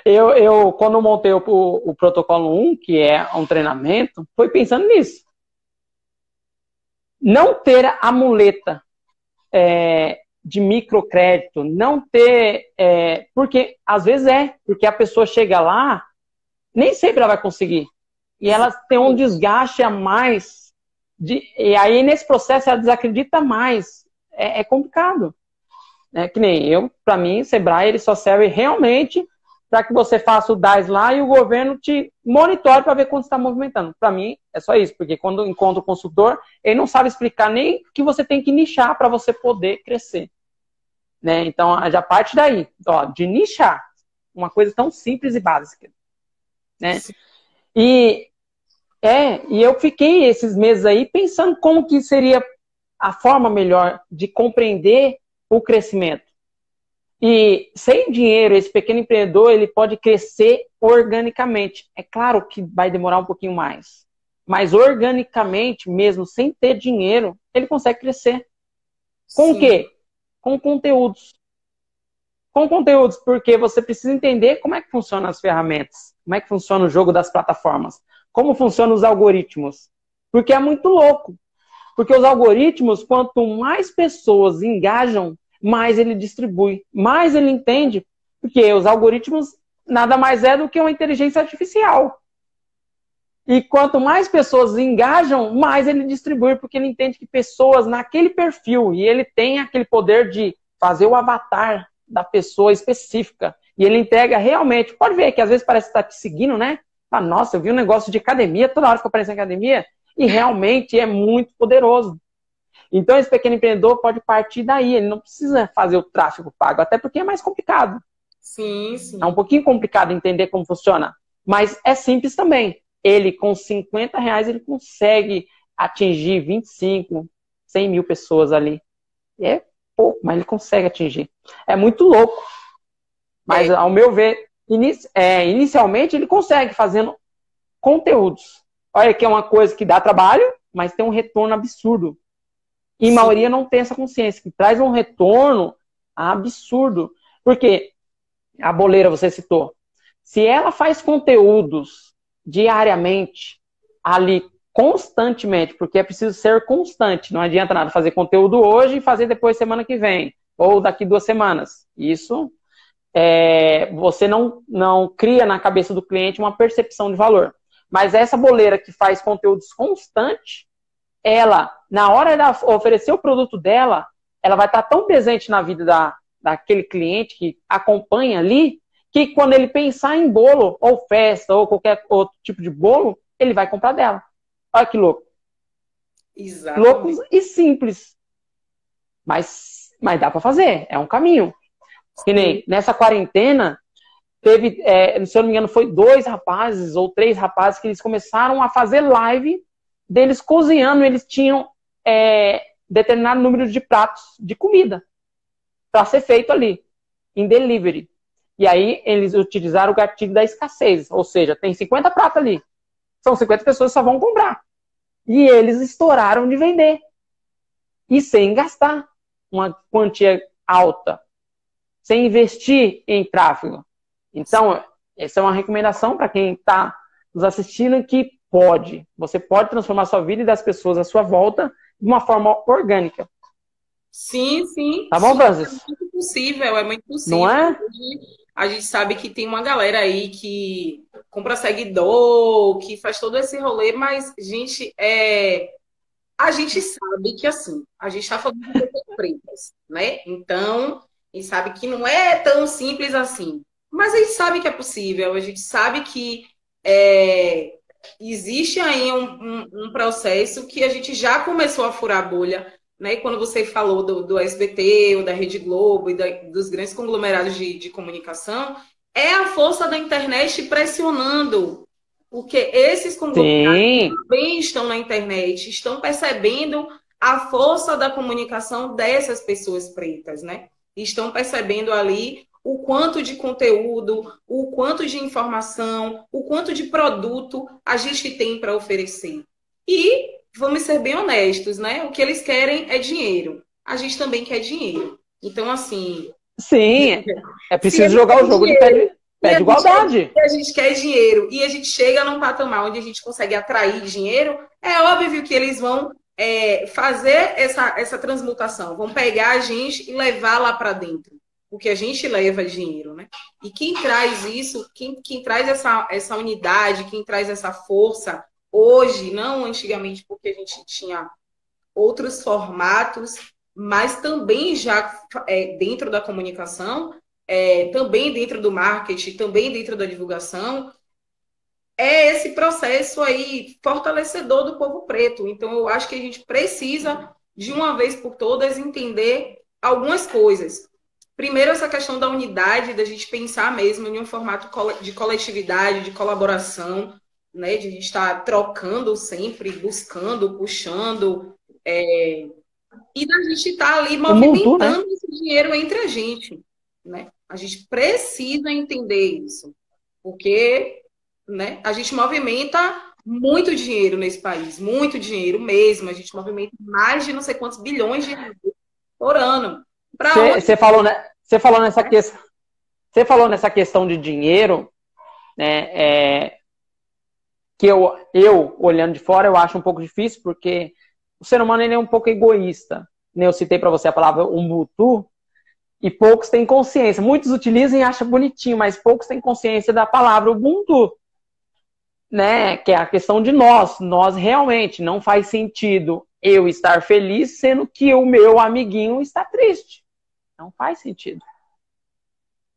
Eu, eu quando montei o, o, protocolo 1, que é um treinamento, foi pensando nisso. Não ter a muleta é, de microcrédito, não ter. É, porque às vezes é, porque a pessoa chega lá, nem sempre ela vai conseguir. E ela tem um desgaste a mais. De, e aí, nesse processo, ela desacredita mais. É, é complicado. É que nem eu, para mim, o Sebrae ele só serve realmente para que você faça o DAS lá e o governo te monitore para ver quanto está movimentando. Para mim, é só isso, porque quando encontra o consultor, ele não sabe explicar nem que você tem que nichar para você poder crescer. Né? Então, já parte daí, ó, de nichar, uma coisa tão simples e básica. Né? E, é, e eu fiquei esses meses aí pensando como que seria a forma melhor de compreender o crescimento. E sem dinheiro, esse pequeno empreendedor ele pode crescer organicamente. É claro que vai demorar um pouquinho mais, mas organicamente, mesmo sem ter dinheiro, ele consegue crescer. Com Sim. o quê? Com conteúdos. com conteúdos, porque você precisa entender como é que funcionam as ferramentas, como é que funciona o jogo das plataformas, como funcionam os algoritmos. Porque é muito louco. Porque os algoritmos, quanto mais pessoas engajam, mais ele distribui, mais ele entende. Porque os algoritmos nada mais é do que uma inteligência artificial. E quanto mais pessoas engajam, mais ele distribui, porque ele entende que pessoas naquele perfil, e ele tem aquele poder de fazer o avatar da pessoa específica. E ele entrega realmente. Pode ver que às vezes parece estar te seguindo, né? Ah, nossa, eu vi um negócio de academia, toda hora fica aparecendo academia, e realmente é muito poderoso. Então, esse pequeno empreendedor pode partir daí, ele não precisa fazer o tráfego pago, até porque é mais complicado. Sim, sim. É um pouquinho complicado entender como funciona, mas é simples também ele com 50 reais ele consegue atingir 25, 100 mil pessoas ali. É pouco, mas ele consegue atingir. É muito louco. Mas, é. ao meu ver, inici é, inicialmente ele consegue fazendo conteúdos. Olha que é uma coisa que dá trabalho, mas tem um retorno absurdo. E a maioria não tem essa consciência, que traz um retorno absurdo. Porque a boleira você citou. Se ela faz conteúdos diariamente, ali, constantemente, porque é preciso ser constante. Não adianta nada fazer conteúdo hoje e fazer depois semana que vem, ou daqui duas semanas. Isso é, você não, não cria na cabeça do cliente uma percepção de valor. Mas essa boleira que faz conteúdos constantes, ela, na hora de oferecer o produto dela, ela vai estar tão presente na vida da, daquele cliente que acompanha ali, que quando ele pensar em bolo, ou festa, ou qualquer outro tipo de bolo, ele vai comprar dela. Olha que louco. Exatamente. Loucos e simples. Mas, mas dá para fazer, é um caminho. Que nem nessa quarentena, teve, é, se eu não me engano, foi dois rapazes ou três rapazes que eles começaram a fazer live deles cozinhando, eles tinham é, determinado número de pratos de comida para ser feito ali, em delivery. E aí eles utilizaram o gatilho da escassez, ou seja, tem 50 pratos ali. São 50 pessoas que só vão comprar. E eles estouraram de vender. E sem gastar uma quantia alta. Sem investir em tráfego. Então, essa é uma recomendação para quem está nos assistindo que pode. Você pode transformar a sua vida e das pessoas à sua volta de uma forma orgânica. Sim, sim. Tá bom, Francis? É muito possível, é muito possível. Não é? a gente sabe que tem uma galera aí que compra seguidor, que faz todo esse rolê, mas, gente, é... a gente sabe que, assim, a gente está falando de pessoas pretas, né? Então, a gente sabe que não é tão simples assim. Mas a gente sabe que é possível, a gente sabe que é... existe aí um, um, um processo que a gente já começou a furar a bolha, né? Quando você falou do, do SBT, ou da Rede Globo e da, dos grandes conglomerados de, de comunicação, é a força da internet pressionando. Porque esses conglomerados Sim. também estão na internet, estão percebendo a força da comunicação dessas pessoas pretas, né? Estão percebendo ali o quanto de conteúdo, o quanto de informação, o quanto de produto a gente tem para oferecer. E vamos ser bem honestos, né? O que eles querem é dinheiro. A gente também quer dinheiro. Então, assim. Sim, é preciso jogar o jogo dinheiro, de pé, pé de igualdade. A gente quer dinheiro e a gente chega num patamar onde a gente consegue atrair dinheiro, é óbvio que eles vão é, fazer essa, essa transmutação, vão pegar a gente e levar lá para dentro. Porque a gente leva dinheiro, né? E quem traz isso, quem, quem traz essa, essa unidade, quem traz essa força, hoje, não antigamente, porque a gente tinha outros formatos, mas também já é, dentro da comunicação, é, também dentro do marketing, também dentro da divulgação, é esse processo aí fortalecedor do povo preto. Então, eu acho que a gente precisa, de uma vez por todas, entender algumas coisas. Primeiro, essa questão da unidade, da gente pensar mesmo em um formato de coletividade, de colaboração, né? De a gente estar trocando sempre, buscando, puxando, é, e da gente estar ali movimentando né? esse dinheiro entre a gente, né? A gente precisa entender isso, porque, né? A gente movimenta muito dinheiro nesse país, muito dinheiro mesmo. A gente movimenta mais de não sei quantos bilhões de reais por ano. Você falou, né? Você falou nessa questão, você falou nessa questão de dinheiro, né? É, que eu, eu olhando de fora eu acho um pouco difícil porque o ser humano ele é um pouco egoísta. Né? Eu citei para você a palavra Ubuntu e poucos têm consciência. Muitos utilizam e acham bonitinho, mas poucos têm consciência da palavra Ubuntu. Né? Que é a questão de nós. Nós realmente não faz sentido eu estar feliz sendo que o meu amiguinho está triste. Não faz sentido.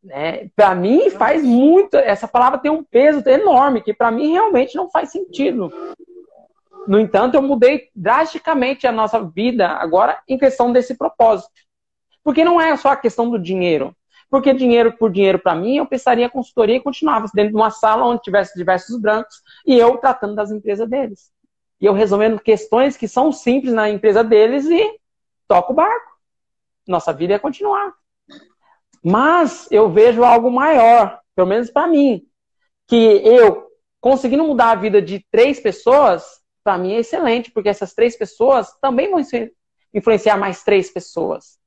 Né? Para mim faz muito. Essa palavra tem um peso enorme que para mim realmente não faz sentido. No entanto, eu mudei drasticamente a nossa vida agora em questão desse propósito. Porque não é só a questão do dinheiro. Porque dinheiro por dinheiro para mim, eu pensaria consultoria e continuava dentro de uma sala onde tivesse diversos brancos e eu tratando das empresas deles. E eu resolvendo questões que são simples na empresa deles e toco o barco. Nossa vida ia continuar. Mas eu vejo algo maior, pelo menos para mim, que eu conseguindo mudar a vida de três pessoas, para mim é excelente, porque essas três pessoas também vão influenciar mais três pessoas.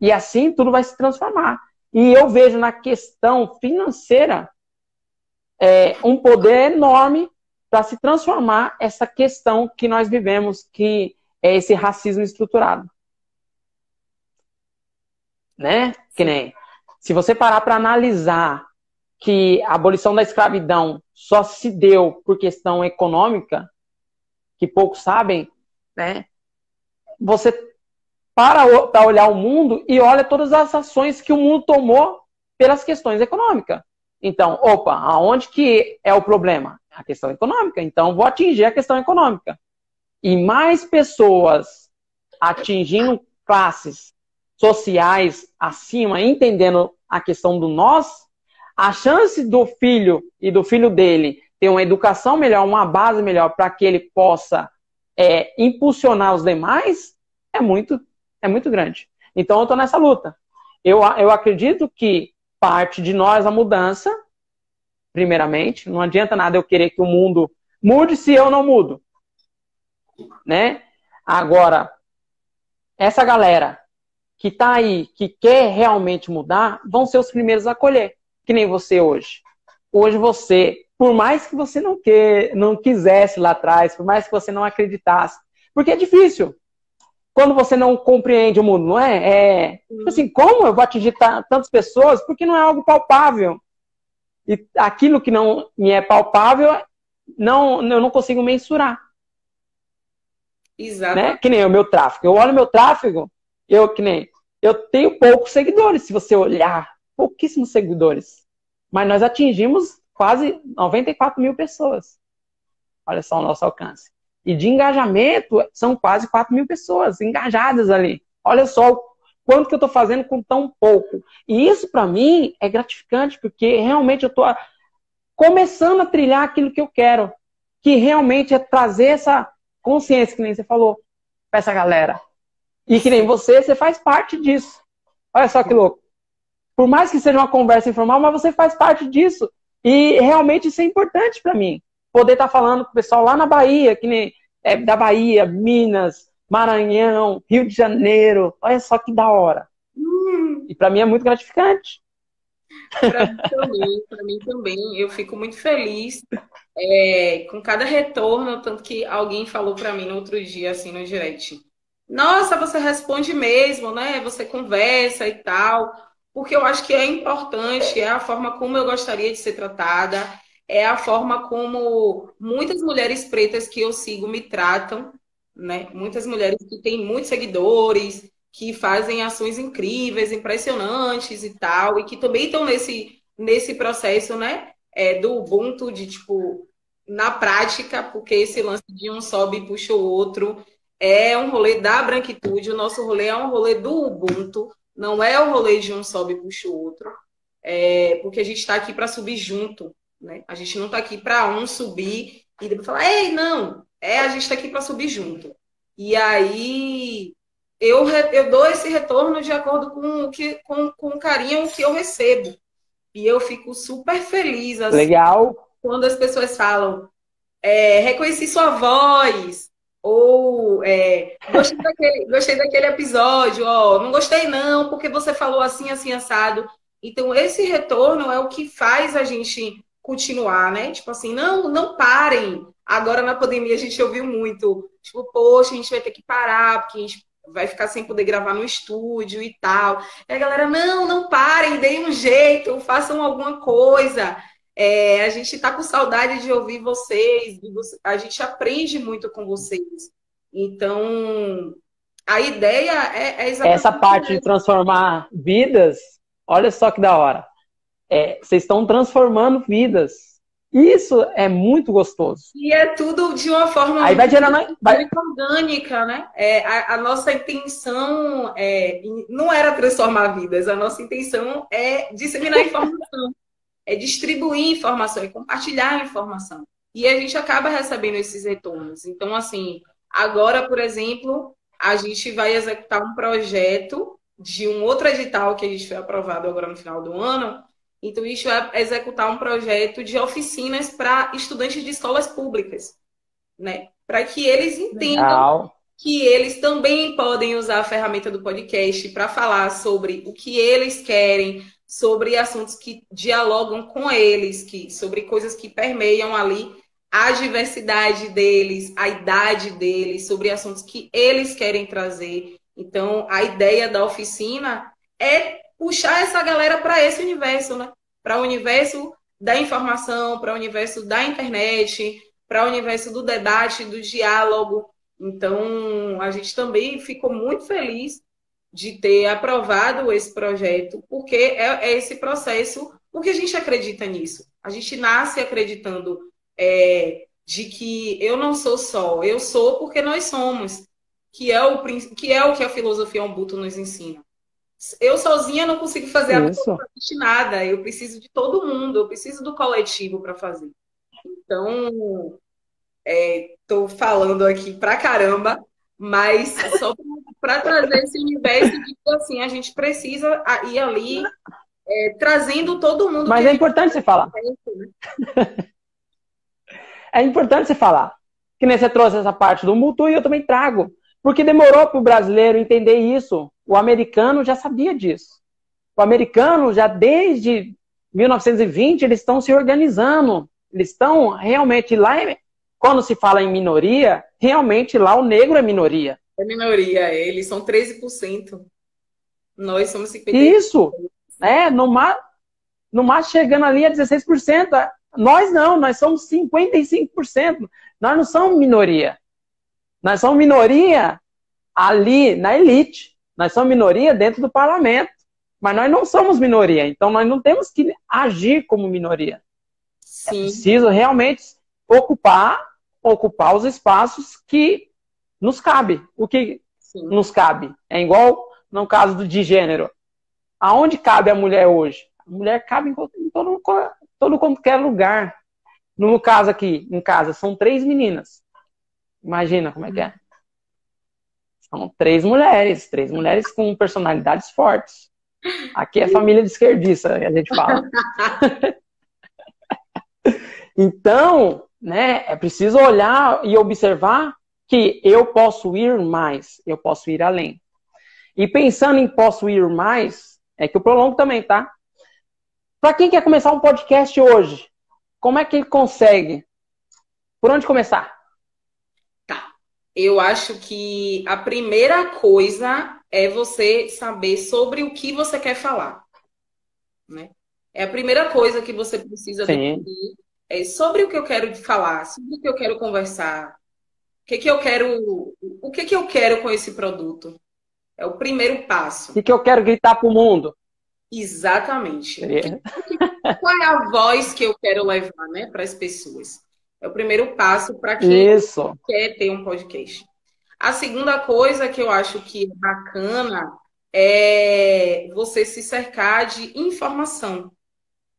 E assim tudo vai se transformar. E eu vejo na questão financeira é, um poder enorme para se transformar essa questão que nós vivemos, que é esse racismo estruturado. Né? Que nem se você parar para analisar que a abolição da escravidão só se deu por questão econômica, que poucos sabem, né? Você para para olhar o mundo e olha todas as ações que o mundo tomou pelas questões econômicas. Então, opa, aonde que é o problema? A questão econômica. Então, vou atingir a questão econômica. E mais pessoas atingindo classes sociais acima, entendendo a questão do nós, a chance do filho e do filho dele ter uma educação melhor, uma base melhor para que ele possa é, impulsionar os demais é muito, é muito grande. Então eu estou nessa luta. Eu, eu acredito que parte de nós a mudança, primeiramente, não adianta nada eu querer que o mundo mude se eu não mudo. Né? Agora, essa galera que está aí, que quer realmente mudar, vão ser os primeiros a acolher, que nem você hoje. Hoje você, por mais que você não, que, não quisesse lá atrás, por mais que você não acreditasse, porque é difícil. Quando você não compreende o mundo, não é? É tipo assim, como eu vou atingir tantas pessoas? Porque não é algo palpável. E aquilo que não me é palpável, não, eu não consigo mensurar. Exato. Né? Que nem o meu tráfego. Eu olho meu tráfego, eu, que nem, eu tenho poucos seguidores, se você olhar, pouquíssimos seguidores. Mas nós atingimos quase 94 mil pessoas. Olha só o nosso alcance. E de engajamento, são quase 4 mil pessoas engajadas ali. Olha só quanto que eu estou fazendo com tão pouco. E isso, para mim, é gratificante, porque realmente eu estou começando a trilhar aquilo que eu quero. Que realmente é trazer essa consciência, que nem você falou, para essa galera. E que nem você, você faz parte disso. Olha só que louco. Por mais que seja uma conversa informal, mas você faz parte disso. E realmente isso é importante para mim. Poder estar tá falando com o pessoal lá na Bahia, que nem é, da Bahia, Minas, Maranhão, Rio de Janeiro. Olha só que da hora. Hum. E para mim é muito gratificante. Para mim também, para mim também. Eu fico muito feliz é, com cada retorno, tanto que alguém falou para mim no outro dia, assim, no direct. Nossa, você responde mesmo, né? Você conversa e tal, porque eu acho que é importante, é a forma como eu gostaria de ser tratada, é a forma como muitas mulheres pretas que eu sigo me tratam, né? Muitas mulheres que têm muitos seguidores, que fazem ações incríveis, impressionantes e tal, e que também estão nesse, nesse processo, né? É, do Ubuntu, de tipo, na prática, porque esse lance de um sobe e puxa o outro é um rolê da branquitude, o nosso rolê é um rolê do Ubuntu, não é o rolê de um sobe e puxa o outro, é, porque a gente está aqui para subir junto, né? A gente não está aqui para um subir e depois falar, ei, não, é a gente está aqui para subir junto. E aí eu, eu dou esse retorno de acordo com o que com, com o carinho que eu recebo. E eu fico super feliz assim, Legal. quando as pessoas falam, é, reconheci sua voz, ou é, gostei, daquele, gostei daquele episódio, ó, não gostei não, porque você falou assim, assim, assado. Então, esse retorno é o que faz a gente continuar, né? Tipo assim, não, não parem. Agora na pandemia a gente ouviu muito, tipo, poxa, a gente vai ter que parar, porque a gente vai ficar sem poder gravar no estúdio e tal. E a galera, não, não parem, deem um jeito, façam alguma coisa. É, a gente está com saudade de ouvir vocês, a gente aprende muito com vocês. Então, a ideia é, é exatamente. Essa parte de transformar vidas, olha só que da hora. É, vocês estão transformando vidas. Isso é muito gostoso. E é tudo de uma forma Aí vai gerando, vai... orgânica, né? É, a, a, nossa intenção é, não era transformar vidas, a nossa intenção é disseminar informação é distribuir informação, é compartilhar informação. E a gente acaba recebendo esses retornos. Então, assim, agora, por exemplo, a gente vai executar um projeto de um outro edital que a gente foi aprovado agora no final do ano. Então, a gente vai executar um projeto de oficinas para estudantes de escolas públicas, né? Para que eles entendam Legal. que eles também podem usar a ferramenta do podcast para falar sobre o que eles querem, sobre assuntos que dialogam com eles, que sobre coisas que permeiam ali a diversidade deles, a idade deles, sobre assuntos que eles querem trazer. Então, a ideia da oficina é puxar essa galera para esse universo, né? Para o universo da informação, para o universo da internet, para o universo do debate, do diálogo. Então, a gente também ficou muito feliz de ter aprovado esse projeto, porque é, é, esse processo, porque a gente acredita nisso. A gente nasce acreditando é, de que eu não sou só, eu sou porque nós somos, que é o que, é o que a filosofia Umbuto nos ensina. Eu sozinha não consigo fazer absolutamente nada, eu preciso de todo mundo, eu preciso do coletivo para fazer. Então, estou é, falando aqui pra caramba, mas só para trazer esse universo de que assim, a gente precisa ir ali é, trazendo todo mundo. Mas é importante você falar. Né? é importante você falar. Que nem você trouxe essa parte do mútuo e eu também trago. Porque demorou para o brasileiro entender isso. O americano já sabia disso. O americano, já desde 1920, eles estão se organizando. Eles estão realmente lá. Quando se fala em minoria, realmente lá o negro é minoria. É minoria, eles são 13%. Nós somos 50%. Isso! É, no mar, no mar chegando ali a 16%. Nós não, nós somos 55%. Nós não somos minoria. Nós somos minoria ali na elite. Nós somos minoria dentro do parlamento. Mas nós não somos minoria. Então nós não temos que agir como minoria. É Sim. É preciso realmente ocupar ocupar os espaços que nos cabe. O que Sim. nos cabe? É igual no caso do de gênero. Aonde cabe a mulher hoje? A mulher cabe em todo, todo qualquer lugar. No caso aqui, em casa, são três meninas. Imagina como é que é. São três mulheres, três mulheres com personalidades fortes. Aqui é família de esquerdista, a gente fala. então, né? É preciso olhar e observar que eu posso ir mais, eu posso ir além. E pensando em posso ir mais, é que o prolongo também, tá? Para quem quer começar um podcast hoje, como é que ele consegue? Por onde começar? Tá. Eu acho que a primeira coisa é você saber sobre o que você quer falar. Né? É a primeira coisa que você precisa Sim. definir é, sobre o que eu quero falar, sobre o que eu quero conversar, o que, que eu quero, o que, que eu quero com esse produto. É o primeiro passo. O que, que eu quero gritar para o mundo? Exatamente. É. qual é a voz que eu quero levar né, para as pessoas? É o primeiro passo para quem Isso. quer ter um podcast. A segunda coisa que eu acho que é bacana é você se cercar de informação.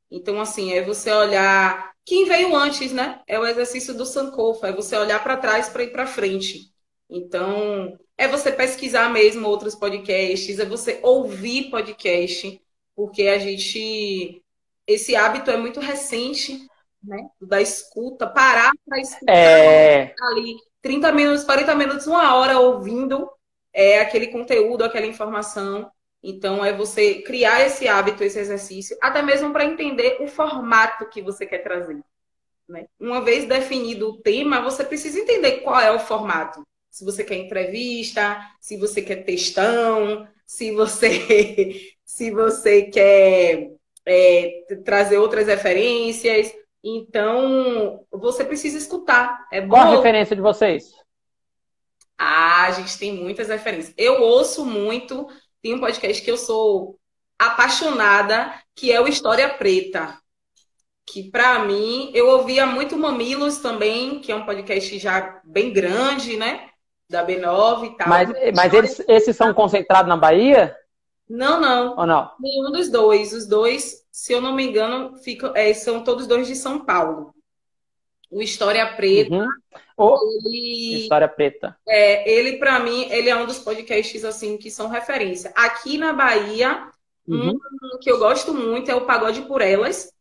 Então, assim, é você olhar quem veio antes, né? É o exercício do Sankofa, é você olhar para trás para ir para frente. Então, é você pesquisar mesmo outros podcasts, é você ouvir podcast, porque a gente esse hábito é muito recente, né? Da escuta, parar para escutar é... ali 30 minutos, 40 minutos, uma hora ouvindo é, aquele conteúdo, aquela informação. Então, é você criar esse hábito, esse exercício, até mesmo para entender o formato que você quer trazer. Né? Uma vez definido o tema, você precisa entender qual é o formato. Se você quer entrevista, se você quer textão, se você, se você quer é, trazer outras referências. Então, você precisa escutar. É Qual a referência de vocês? Ah, a gente tem muitas referências. Eu ouço muito, tem um podcast que eu sou apaixonada, que é o História Preta. Que para mim, eu ouvia muito Mamilos também, que é um podcast já bem grande, né? Da B9 e tal. Mas, mas eles, esses são concentrados na Bahia? Não, não. Ou não? Nenhum dos dois. Os dois, se eu não me engano, ficam, é, são todos dois de São Paulo. O História Preta. Uhum. Oh, ele, História Preta. É, ele, para mim, ele é um dos podcasts assim que são referência. Aqui na Bahia, uhum. um que eu gosto muito é o Pagode por Elas.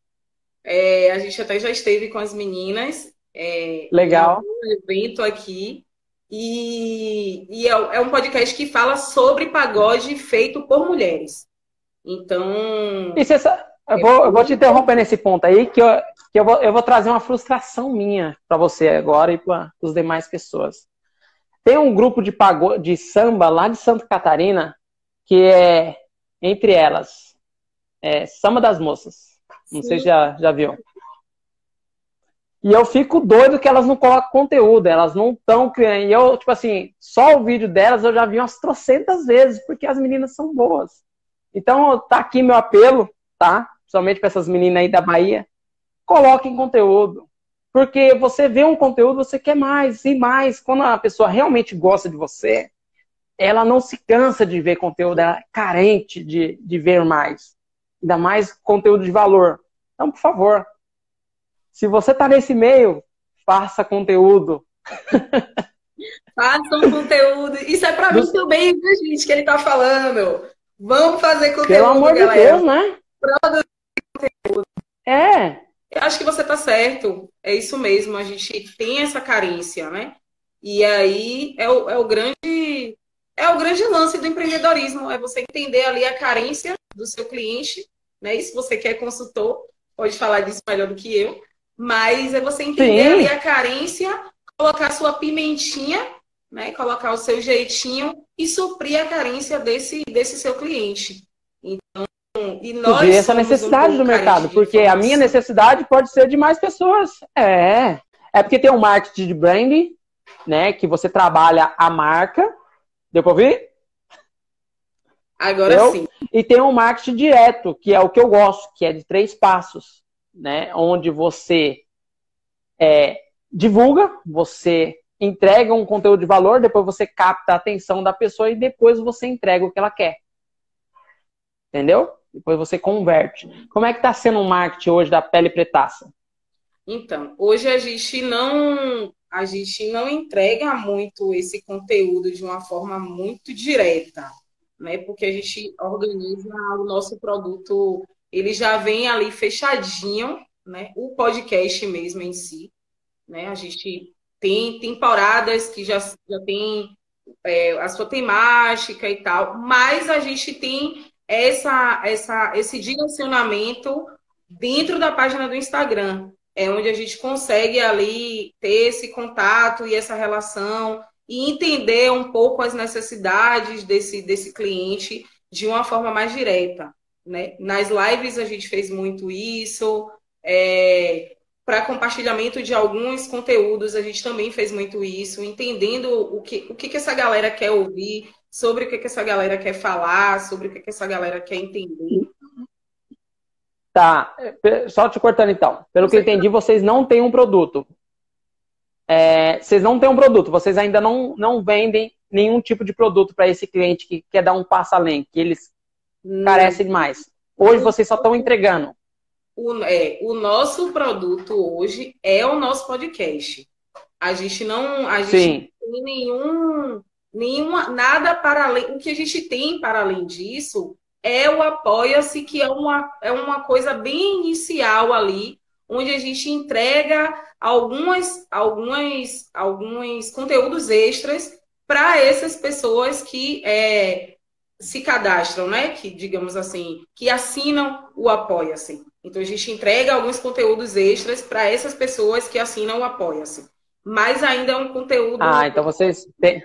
É, a gente até já esteve com as meninas. É, Legal. Um evento aqui. E, e é, é, um podcast que fala sobre pagode feito por mulheres. Então. E você, eu, vou, eu vou te interromper nesse ponto aí, que eu, que eu, vou, eu vou trazer uma frustração minha para você agora e para as demais pessoas. Tem um grupo de, pagode, de samba lá de Santa Catarina, que é, entre elas, é Samba das Moças. Não Sim. sei se já, já viu. E eu fico doido que elas não colocam conteúdo, elas não estão criando. E eu, tipo assim, só o vídeo delas eu já vi umas trocentas vezes, porque as meninas são boas. Então, tá aqui meu apelo, tá? Principalmente para essas meninas aí da Bahia. Coloquem conteúdo. Porque você vê um conteúdo, você quer mais e mais. Quando a pessoa realmente gosta de você, ela não se cansa de ver conteúdo, ela é carente de, de ver mais. Ainda mais conteúdo de valor. Então, por favor, se você está nesse meio, faça conteúdo. Faça um conteúdo. Isso é para mim também, viu, gente, que ele está falando. Vamos fazer conteúdo, Pelo amor galera. de Deus, né? Produzir conteúdo. É. Eu acho que você está certo. É isso mesmo. A gente tem essa carência, né? E aí é o, é o grande é o grande lance do empreendedorismo, é você entender ali a carência do seu cliente, né? E se você quer consultor, pode falar disso melhor do que eu, mas é você entender Sim. ali a carência, colocar sua pimentinha, né? Colocar o seu jeitinho e suprir a carência desse, desse seu cliente. E nós Ver essa necessidade um do mercado, porque a minha necessidade pode ser de mais pessoas. É. É porque tem um marketing de branding, né? Que você trabalha a marca. Deu para ouvir? Agora sim. E tem um marketing direto, que é o que eu gosto, que é de três passos né? Onde você é, divulga, você entrega um conteúdo de valor, depois você capta a atenção da pessoa e depois você entrega o que ela quer. Entendeu? Depois você converte. Como é que está sendo o marketing hoje da pele pretaça? Então, hoje a gente não a gente não entrega muito esse conteúdo de uma forma muito direta, né? Porque a gente organiza o nosso produto ele já vem ali fechadinho, né? O podcast mesmo em si, né? A gente tem temporadas que já, já tem é, a sua temática e tal, mas a gente tem essa, essa, esse direcionamento dentro da página do Instagram. É onde a gente consegue ali ter esse contato e essa relação e entender um pouco as necessidades desse, desse cliente de uma forma mais direta. Né? Nas lives a gente fez muito isso. É, para compartilhamento de alguns conteúdos, a gente também fez muito isso, entendendo o que, o que, que essa galera quer ouvir, sobre o que, que essa galera quer falar, sobre o que, que essa galera quer entender. Tá, só te cortando então. Pelo que eu entendi, vocês não têm um produto. É, vocês não têm um produto, vocês ainda não, não vendem nenhum tipo de produto para esse cliente que quer dar um passo além, que eles Carece demais. Hoje vocês só estão entregando. O, é, o nosso produto hoje é o nosso podcast. A gente não, a gente não tem nenhum, nenhuma, nada para além. O que a gente tem para além disso é o Apoia-se, que é uma, é uma coisa bem inicial ali, onde a gente entrega algumas, algumas, alguns conteúdos extras para essas pessoas que é, se cadastram, né? Que, digamos assim, que assinam o Apoia-se. Então, a gente entrega alguns conteúdos extras para essas pessoas que assinam o Apoia-se. Mas ainda é um conteúdo. Ah, então vocês têm.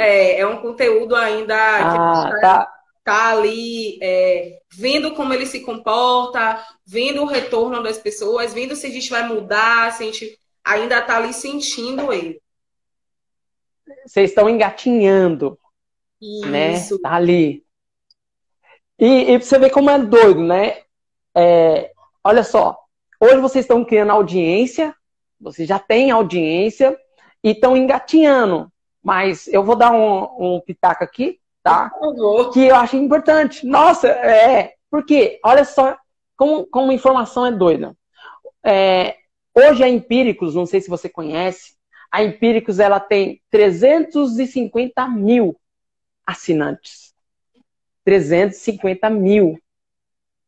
É, é um conteúdo ainda ah, que tá. tá ali é, vendo como ele se comporta, vendo o retorno das pessoas, vendo se a gente vai mudar, se a gente ainda está ali sentindo ele. Vocês estão engatinhando. Né? Isso. Né? Tá ali. E, e você vê como é doido, né? É, olha só. Hoje vocês estão criando audiência, vocês já têm audiência e estão engatinhando. Mas eu vou dar um, um pitaco aqui, tá? Que eu acho importante. Nossa, é. Porque, olha só como, como informação é doida. É, hoje a Empíricos, não sei se você conhece, a Empíricos ela tem 350 mil assinantes. 350 mil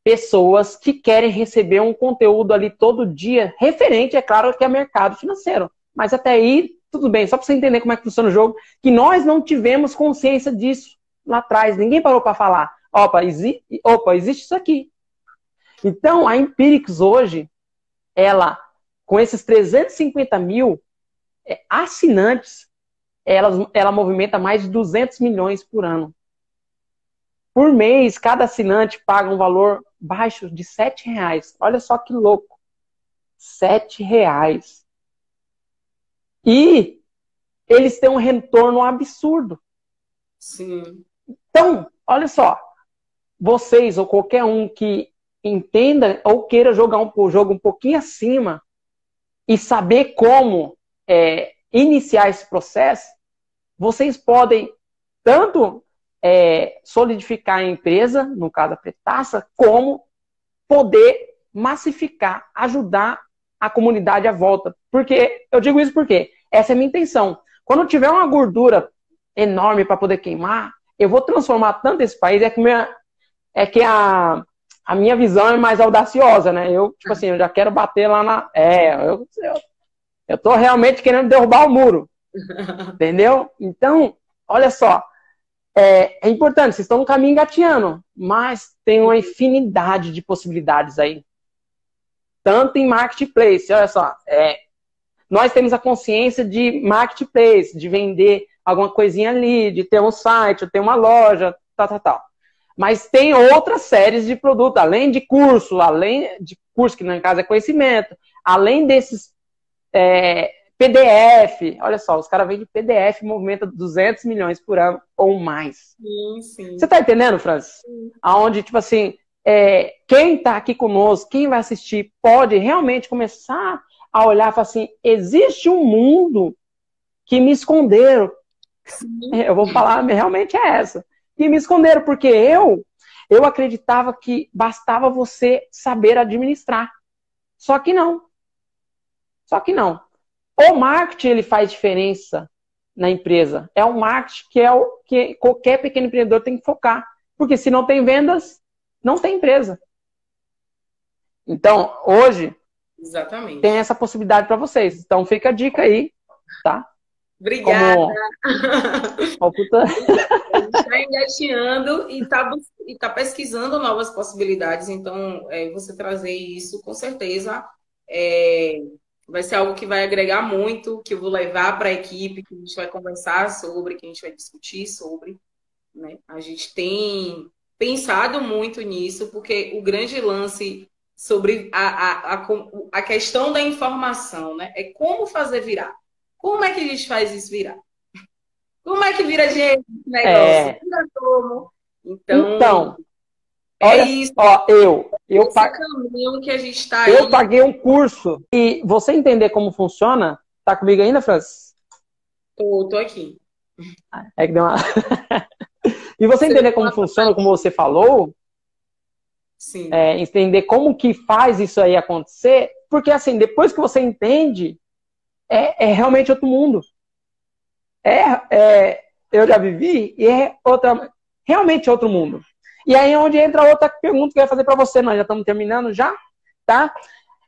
pessoas que querem receber um conteúdo ali todo dia, referente, é claro, que é mercado financeiro. Mas até aí, tudo bem, só para você entender como é que funciona o jogo, que nós não tivemos consciência disso lá atrás. Ninguém parou para falar, opa, exi opa, existe isso aqui. Então, a Empíricos hoje, ela, com esses 350 mil é, assinantes, ela, ela movimenta mais de 200 milhões por ano. Por mês, cada assinante paga um valor baixo de 7 reais. Olha só que louco. 7 reais. E eles têm um retorno absurdo. Sim. Então, olha só. Vocês ou qualquer um que entenda ou queira jogar um jogo um pouquinho acima e saber como é, iniciar esse processo, vocês podem tanto é, solidificar a empresa, no caso a Pretaça, como poder massificar, ajudar a comunidade à volta. Porque eu digo isso porque essa é a minha intenção. Quando tiver uma gordura enorme para poder queimar, eu vou transformar tanto esse país, é que, minha, é que a, a minha visão é mais audaciosa, né? Eu, tipo assim, eu já quero bater lá na. É, eu, eu, eu tô realmente querendo derrubar o muro. Entendeu? Então, olha só. É, é importante, vocês estão no caminho engateando, mas tem uma infinidade de possibilidades aí. Tanto em marketplace, olha só. É, nós temos a consciência de marketplace, de vender alguma coisinha ali, de ter um site, ter uma loja, tal, tal, tal. Mas tem outras séries de produto, além de curso, além de curso que no caso é conhecimento, além desses é, PDF, olha só, os caras vendem PDF movimenta 200 milhões por ano ou mais. Sim, sim. Você tá entendendo, Francis? Sim. Aonde, tipo assim, é, quem tá aqui conosco, quem vai assistir, pode realmente começar a olhar e falar assim, existe um mundo que me esconderam. Eu vou falar, realmente é essa. Que me esconderam, porque eu, eu acreditava que bastava você saber administrar. Só que não. Só que não. O marketing ele faz diferença na empresa. É o marketing que é o que qualquer pequeno empreendedor tem que focar. Porque se não tem vendas, não tem empresa. Então, hoje, Exatamente. tem essa possibilidade para vocês. Então, fica a dica aí, tá? Obrigada. Como... está engateando e está e tá pesquisando novas possibilidades. Então, é, você trazer isso, com certeza, é, vai ser algo que vai agregar muito, que eu vou levar para a equipe, que a gente vai conversar sobre, que a gente vai discutir sobre. Né? A gente tem pensado muito nisso, porque o grande lance sobre a, a, a, a questão da informação né? é como fazer virar. Como é que a gente faz isso virar? Como é que vira gente negócio? É... Então, então é olha, isso. Ó, eu, eu Esse pag... que a gente está Eu aí. paguei um curso e você entender como funciona, tá comigo ainda, Francis? Tô, tô aqui. É que deu uma... e você, entender como funciona, como você falou. É, entender como que faz isso aí acontecer, porque assim, depois que você entende, é, é realmente outro mundo. É, é, eu já vivi e é outra, realmente outro mundo. E aí é onde entra outra pergunta que eu ia fazer para você, nós já estamos terminando já, tá?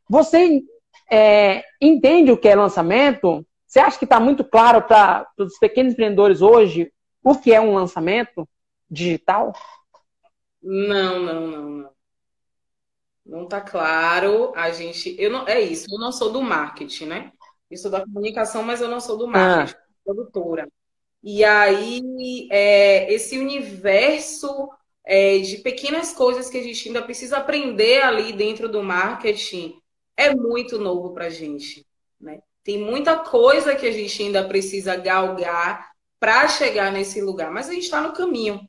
Você é, entende o que é lançamento? Você acha que está muito claro para os pequenos empreendedores hoje o que é um lançamento digital? Não, não, não, não. Não está claro. A gente, eu não, é isso. Eu não sou do marketing, né? Eu sou da comunicação, mas eu não sou do marketing, ah. produtora. E aí, é, esse universo é, de pequenas coisas que a gente ainda precisa aprender ali dentro do marketing é muito novo para a gente. Né? Tem muita coisa que a gente ainda precisa galgar para chegar nesse lugar, mas a gente está no caminho.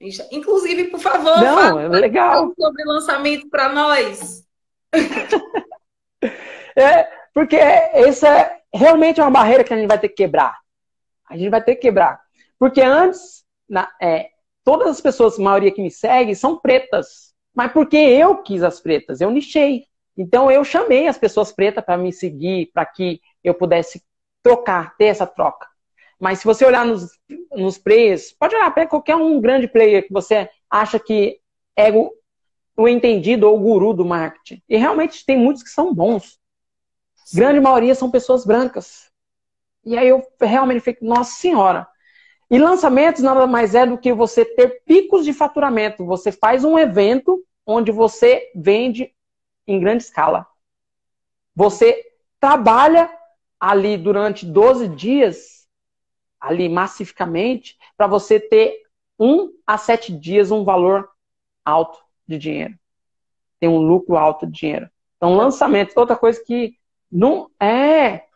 Inclusive, por favor, Não, fala é legal. sobre lançamento para nós. é, porque essa realmente é uma barreira que a gente vai ter que quebrar. A gente vai ter que quebrar. Porque antes, na, é, todas as pessoas, a maioria que me segue, são pretas. Mas porque eu quis as pretas, eu nichei. Então eu chamei as pessoas pretas para me seguir, para que eu pudesse trocar, ter essa troca. Mas se você olhar nos, nos players, pode olhar para qualquer um grande player que você acha que é o, o entendido ou o guru do marketing. E realmente tem muitos que são bons. Sim. Grande maioria são pessoas brancas. E aí eu realmente fico, nossa senhora, e lançamentos nada mais é do que você ter picos de faturamento. Você faz um evento onde você vende em grande escala. Você trabalha ali durante 12 dias, ali massificamente, para você ter um a sete dias um valor alto de dinheiro. Tem um lucro alto de dinheiro. Então, lançamento, outra coisa que não é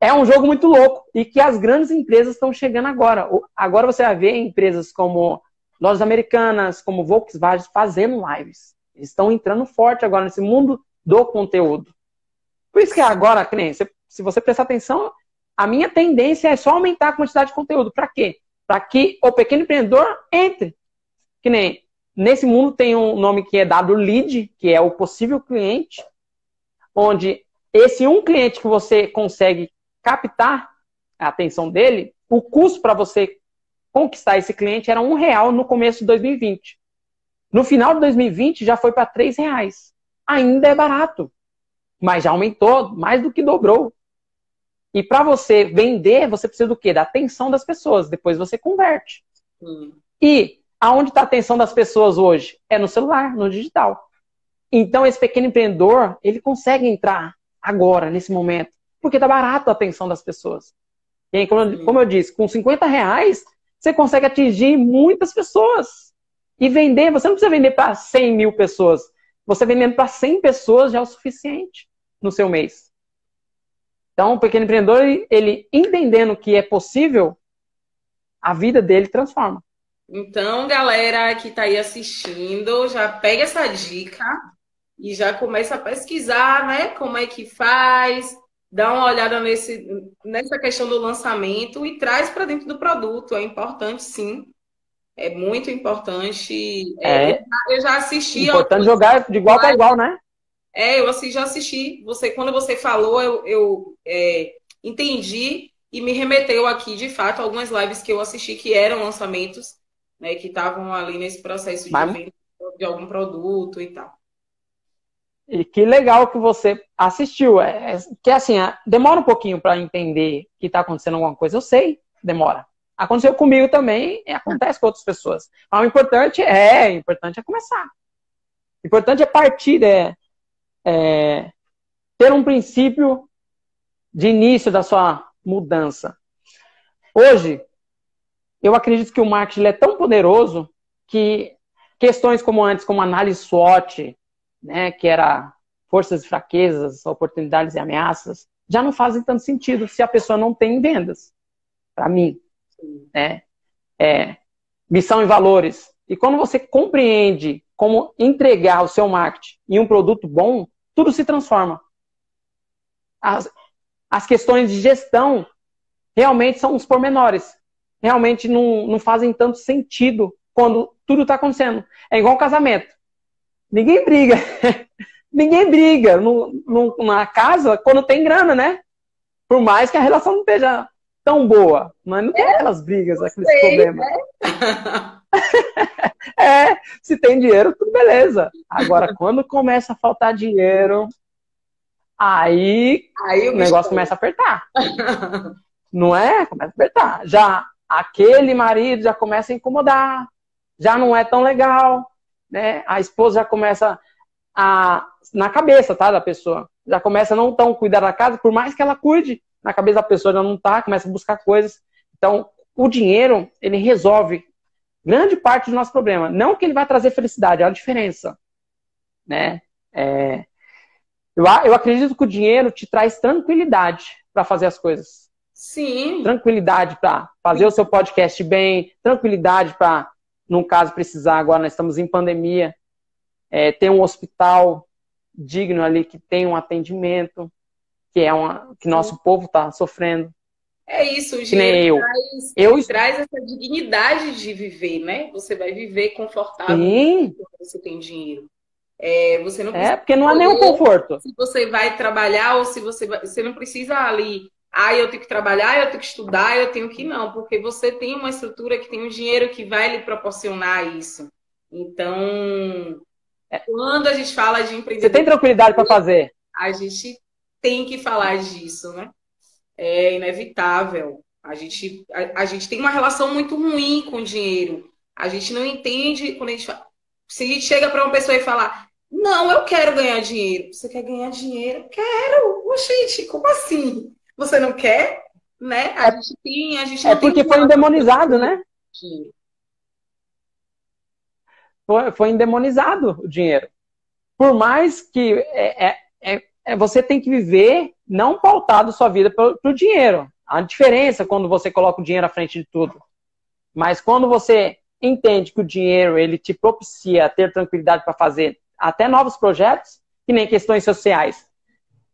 é um jogo muito louco e que as grandes empresas estão chegando agora. Agora você vai ver empresas como lojas americanas, como Volkswagen fazendo lives. Eles estão entrando forte agora nesse mundo do conteúdo. Por isso que agora, que nem, se você prestar atenção, a minha tendência é só aumentar a quantidade de conteúdo. Para quê? Para que o pequeno empreendedor entre. Que nem nesse mundo tem um nome que é dado lead, que é o possível cliente, onde esse um cliente que você consegue captar a atenção dele, o custo para você conquistar esse cliente era um real no começo de 2020. No final de 2020 já foi para três reais. Ainda é barato, mas já aumentou mais do que dobrou. E para você vender, você precisa do quê? Da atenção das pessoas. Depois você converte. Hum. E aonde está a atenção das pessoas hoje? É no celular, no digital. Então esse pequeno empreendedor ele consegue entrar agora nesse momento porque tá barato a atenção das pessoas. E aí, como, como eu disse, com 50 reais, você consegue atingir muitas pessoas. E vender, você não precisa vender para 100 mil pessoas. Você vendendo para 100 pessoas já é o suficiente no seu mês. Então, o pequeno empreendedor, ele entendendo que é possível, a vida dele transforma. Então, galera que está aí assistindo, já pega essa dica e já começa a pesquisar, né? Como é que faz, dá uma olhada nesse, nessa questão do lançamento e traz para dentro do produto. É importante, sim. É muito importante. É, é eu já assisti. Importante jogar de igual para igual, né? É, eu assim, já assisti. Você, quando você falou, eu, eu é, entendi e me remeteu aqui, de fato, algumas lives que eu assisti que eram lançamentos, né, que estavam ali nesse processo de Mas... venda de algum produto e tal. E que legal que você assistiu. É, é que assim, demora um pouquinho para entender que está acontecendo alguma coisa. Eu sei, demora. Aconteceu comigo também e acontece com outras pessoas. Mas o importante é, o importante é começar. O importante é partir, é, é ter um princípio de início da sua mudança. Hoje, eu acredito que o marketing é tão poderoso que questões como antes, como análise SWOT, né, que era forças e fraquezas, oportunidades e ameaças, já não fazem tanto sentido se a pessoa não tem vendas. Para mim, né? É, missão e valores. E quando você compreende como entregar o seu marketing em um produto bom, tudo se transforma. As, as questões de gestão realmente são os pormenores. Realmente não, não fazem tanto sentido quando tudo está acontecendo. É igual um casamento. Ninguém briga. Ninguém briga no, no, na casa quando tem grana, né? Por mais que a relação não esteja tão boa. Mas não tem é, aquelas brigas, aqueles sei, problemas. Né? é, se tem dinheiro, tudo beleza. Agora, quando começa a faltar dinheiro, aí, aí o, o negócio começa a apertar. não é? Começa a apertar. Já aquele marido já começa a incomodar, já não é tão legal, né? A esposa já começa a na cabeça, tá, da pessoa. Já começa a não tão cuidar da casa, por mais que ela cuide, na cabeça da pessoa já não tá, começa a buscar coisas. Então, o dinheiro, ele resolve grande parte do nosso problema. Não que ele vai trazer felicidade, é a diferença, né? É, eu, eu acredito que o dinheiro te traz tranquilidade para fazer as coisas. Sim. Tranquilidade para fazer Sim. o seu podcast bem, tranquilidade para, num caso, precisar, agora nós estamos em pandemia, é, ter um hospital digno ali que tem um atendimento, que é uma que nosso povo está sofrendo. É isso, o dinheiro eu. Traz, eu... traz essa dignidade de viver, né? Você vai viver confortável Sim. quando você tem dinheiro. É, você não é, porque não há nenhum conforto. Se você vai trabalhar ou se você vai, você não precisa ali, ah, eu tenho que trabalhar, eu tenho que estudar, eu tenho que não, porque você tem uma estrutura que tem um dinheiro que vai lhe proporcionar isso. Então, é. quando a gente fala de empreendedorismo, você tem tranquilidade para fazer. A gente tem que falar disso, né? É inevitável. A gente, a, a gente tem uma relação muito ruim com o dinheiro. A gente não entende quando a gente fala, se a gente chega para uma pessoa e falar, não, eu quero ganhar dinheiro. Você quer ganhar dinheiro? Quero. Oxente, como assim? Você não quer? Né? A é, gente tem, a gente É porque foi endemonizado, né? Foi, foi endemonizado o dinheiro. Por mais que é, é, é, é você tem que viver não pautado sua vida pelo, dinheiro. A diferença quando você coloca o dinheiro à frente de tudo. Mas quando você entende que o dinheiro ele te propicia ter tranquilidade para fazer até novos projetos, que nem questões sociais.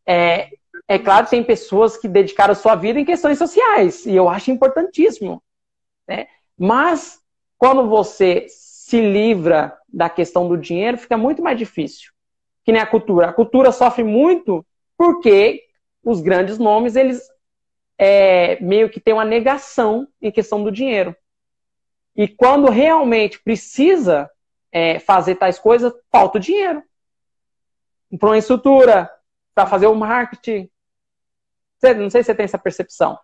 É, é claro que tem pessoas que dedicaram sua vida em questões sociais, e eu acho importantíssimo. Né? Mas, quando você se livra da questão do dinheiro, fica muito mais difícil. Que nem a cultura. A cultura sofre muito porque os grandes nomes, eles é, meio que têm uma negação em questão do dinheiro. E quando realmente precisa é, fazer tais coisas, falta o dinheiro. Para uma estrutura, para fazer o marketing. Não sei se você tem essa percepção.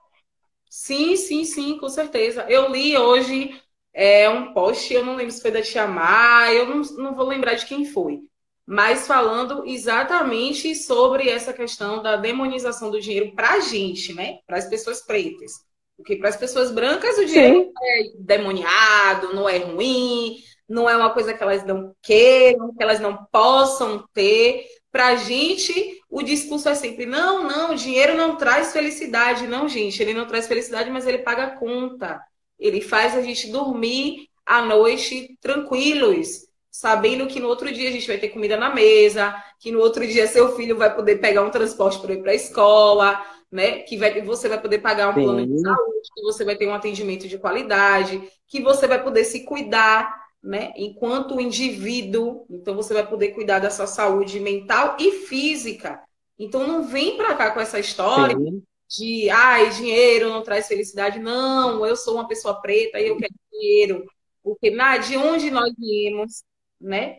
Sim, sim, sim, com certeza. Eu li hoje é, um post, eu não lembro se foi da Tia Mar, eu não, não vou lembrar de quem foi, mas falando exatamente sobre essa questão da demonização do dinheiro para a gente, né? Para as pessoas pretas. Porque para as pessoas brancas o dinheiro Sim. é demoniado, não é ruim, não é uma coisa que elas não queiram, que elas não possam ter. Para a gente, o discurso é sempre: não, não, o dinheiro não traz felicidade. Não, gente, ele não traz felicidade, mas ele paga a conta. Ele faz a gente dormir à noite tranquilos, sabendo que no outro dia a gente vai ter comida na mesa, que no outro dia seu filho vai poder pegar um transporte para ir para a escola, né? Que vai, você vai poder pagar um Sim. plano de saúde, que você vai ter um atendimento de qualidade, que você vai poder se cuidar né? Enquanto indivíduo, então você vai poder cuidar da sua saúde mental e física. Então não vem para cá com essa história Sim. de ai, dinheiro não traz felicidade. Não, eu sou uma pessoa preta e eu quero dinheiro. Porque na, de onde nós viemos, né?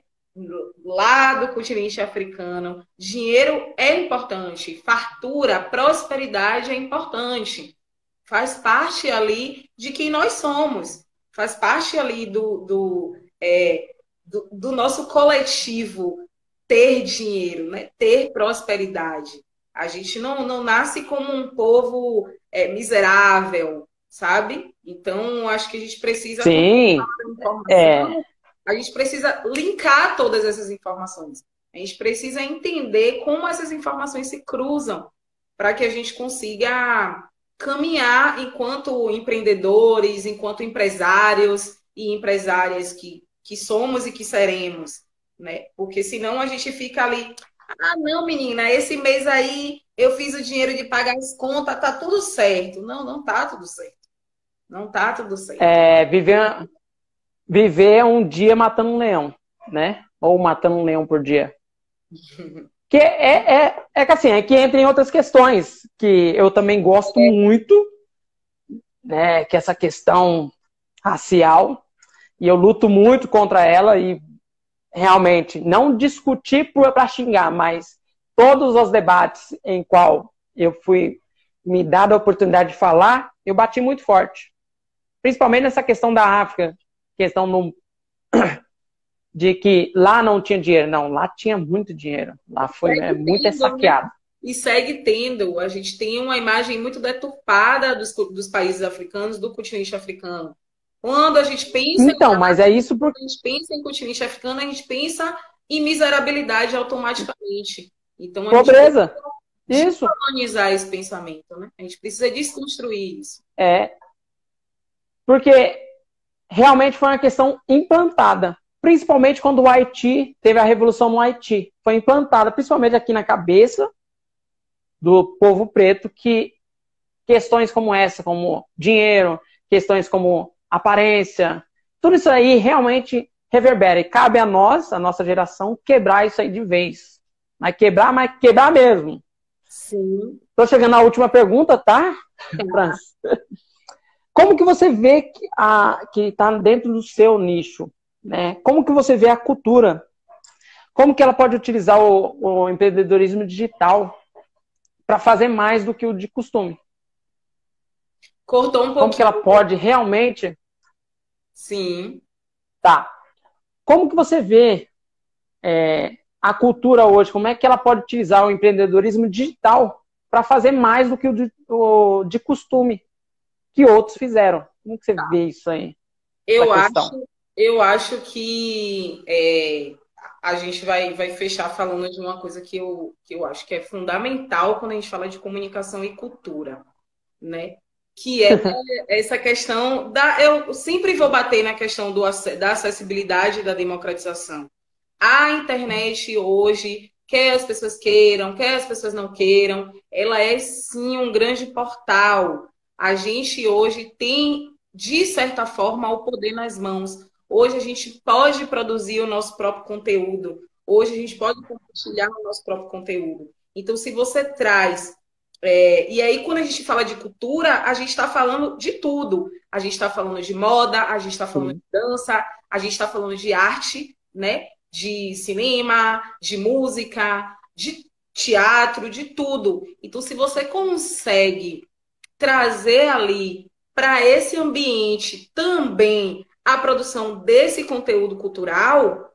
Lá do continente africano, dinheiro é importante, fartura, prosperidade é importante. Faz parte ali de quem nós somos faz parte ali do, do, é, do, do, nosso coletivo ter dinheiro, né? ter prosperidade. A gente não, não nasce como um povo é, miserável, sabe? Então, acho que a gente precisa. Sim. É. A gente precisa linkar todas essas informações. A gente precisa entender como essas informações se cruzam para que a gente consiga caminhar enquanto empreendedores, enquanto empresários e empresárias que, que somos e que seremos, né? Porque senão a gente fica ali, ah, não, menina, esse mês aí eu fiz o dinheiro de pagar as contas, tá tudo certo. Não, não tá tudo certo. Não tá tudo certo. É, viver, viver um dia matando um leão, né? Ou matando um leão por dia. Que é, é, é que assim, é que entra em outras questões que eu também gosto é. muito, né? Que é essa questão racial. E eu luto muito contra ela e realmente não discutir para xingar, mas todos os debates em qual eu fui me dado a oportunidade de falar, eu bati muito forte. Principalmente nessa questão da África, questão no, de que lá não tinha dinheiro. Não, lá tinha muito dinheiro. Lá foi é, muito tendo, saqueado. Né? E segue tendo. A gente tem uma imagem muito deturpada dos, dos países africanos, do continente africano. Quando a gente pensa. Então, mas é isso porque. Quando a gente pensa em continente africano, a gente pensa em miserabilidade automaticamente. Então, Pobreza. Gente isso. colonizar esse pensamento, né? A gente precisa desconstruir isso. É. Porque realmente foi uma questão implantada principalmente quando o Haiti teve a revolução no Haiti. Foi implantada, principalmente aqui na cabeça do povo preto, que questões como essa, como dinheiro, questões como aparência, tudo isso aí realmente reverbera. E cabe a nós, a nossa geração, quebrar isso aí de vez. Mas quebrar, mas quebrar mesmo. Sim. Estou chegando à última pergunta, tá? tá. Como que você vê que está dentro do seu nicho? Né? Como que você vê a cultura? Como que ela pode utilizar o, o empreendedorismo digital para fazer mais do que o de costume? Cortou um pouco. Como que ela pode realmente? Sim. Tá. Como que você vê é, a cultura hoje? Como é que ela pode utilizar o empreendedorismo digital para fazer mais do que o de, o de, costume que outros fizeram? Como que você tá. vê isso aí? Eu acho, eu acho que é, a gente vai, vai fechar falando de uma coisa que eu, que eu acho que é fundamental quando a gente fala de comunicação e cultura, né? Que é essa questão da. Eu sempre vou bater na questão do, da acessibilidade e da democratização. A internet hoje, quer as pessoas queiram, quer as pessoas não queiram, ela é sim um grande portal. A gente hoje tem, de certa forma, o poder nas mãos Hoje a gente pode produzir o nosso próprio conteúdo. Hoje a gente pode compartilhar o nosso próprio conteúdo. Então, se você traz. É, e aí, quando a gente fala de cultura, a gente está falando de tudo. A gente está falando de moda, a gente está falando Sim. de dança, a gente está falando de arte, né? De cinema, de música, de teatro, de tudo. Então, se você consegue trazer ali para esse ambiente também a produção desse conteúdo cultural,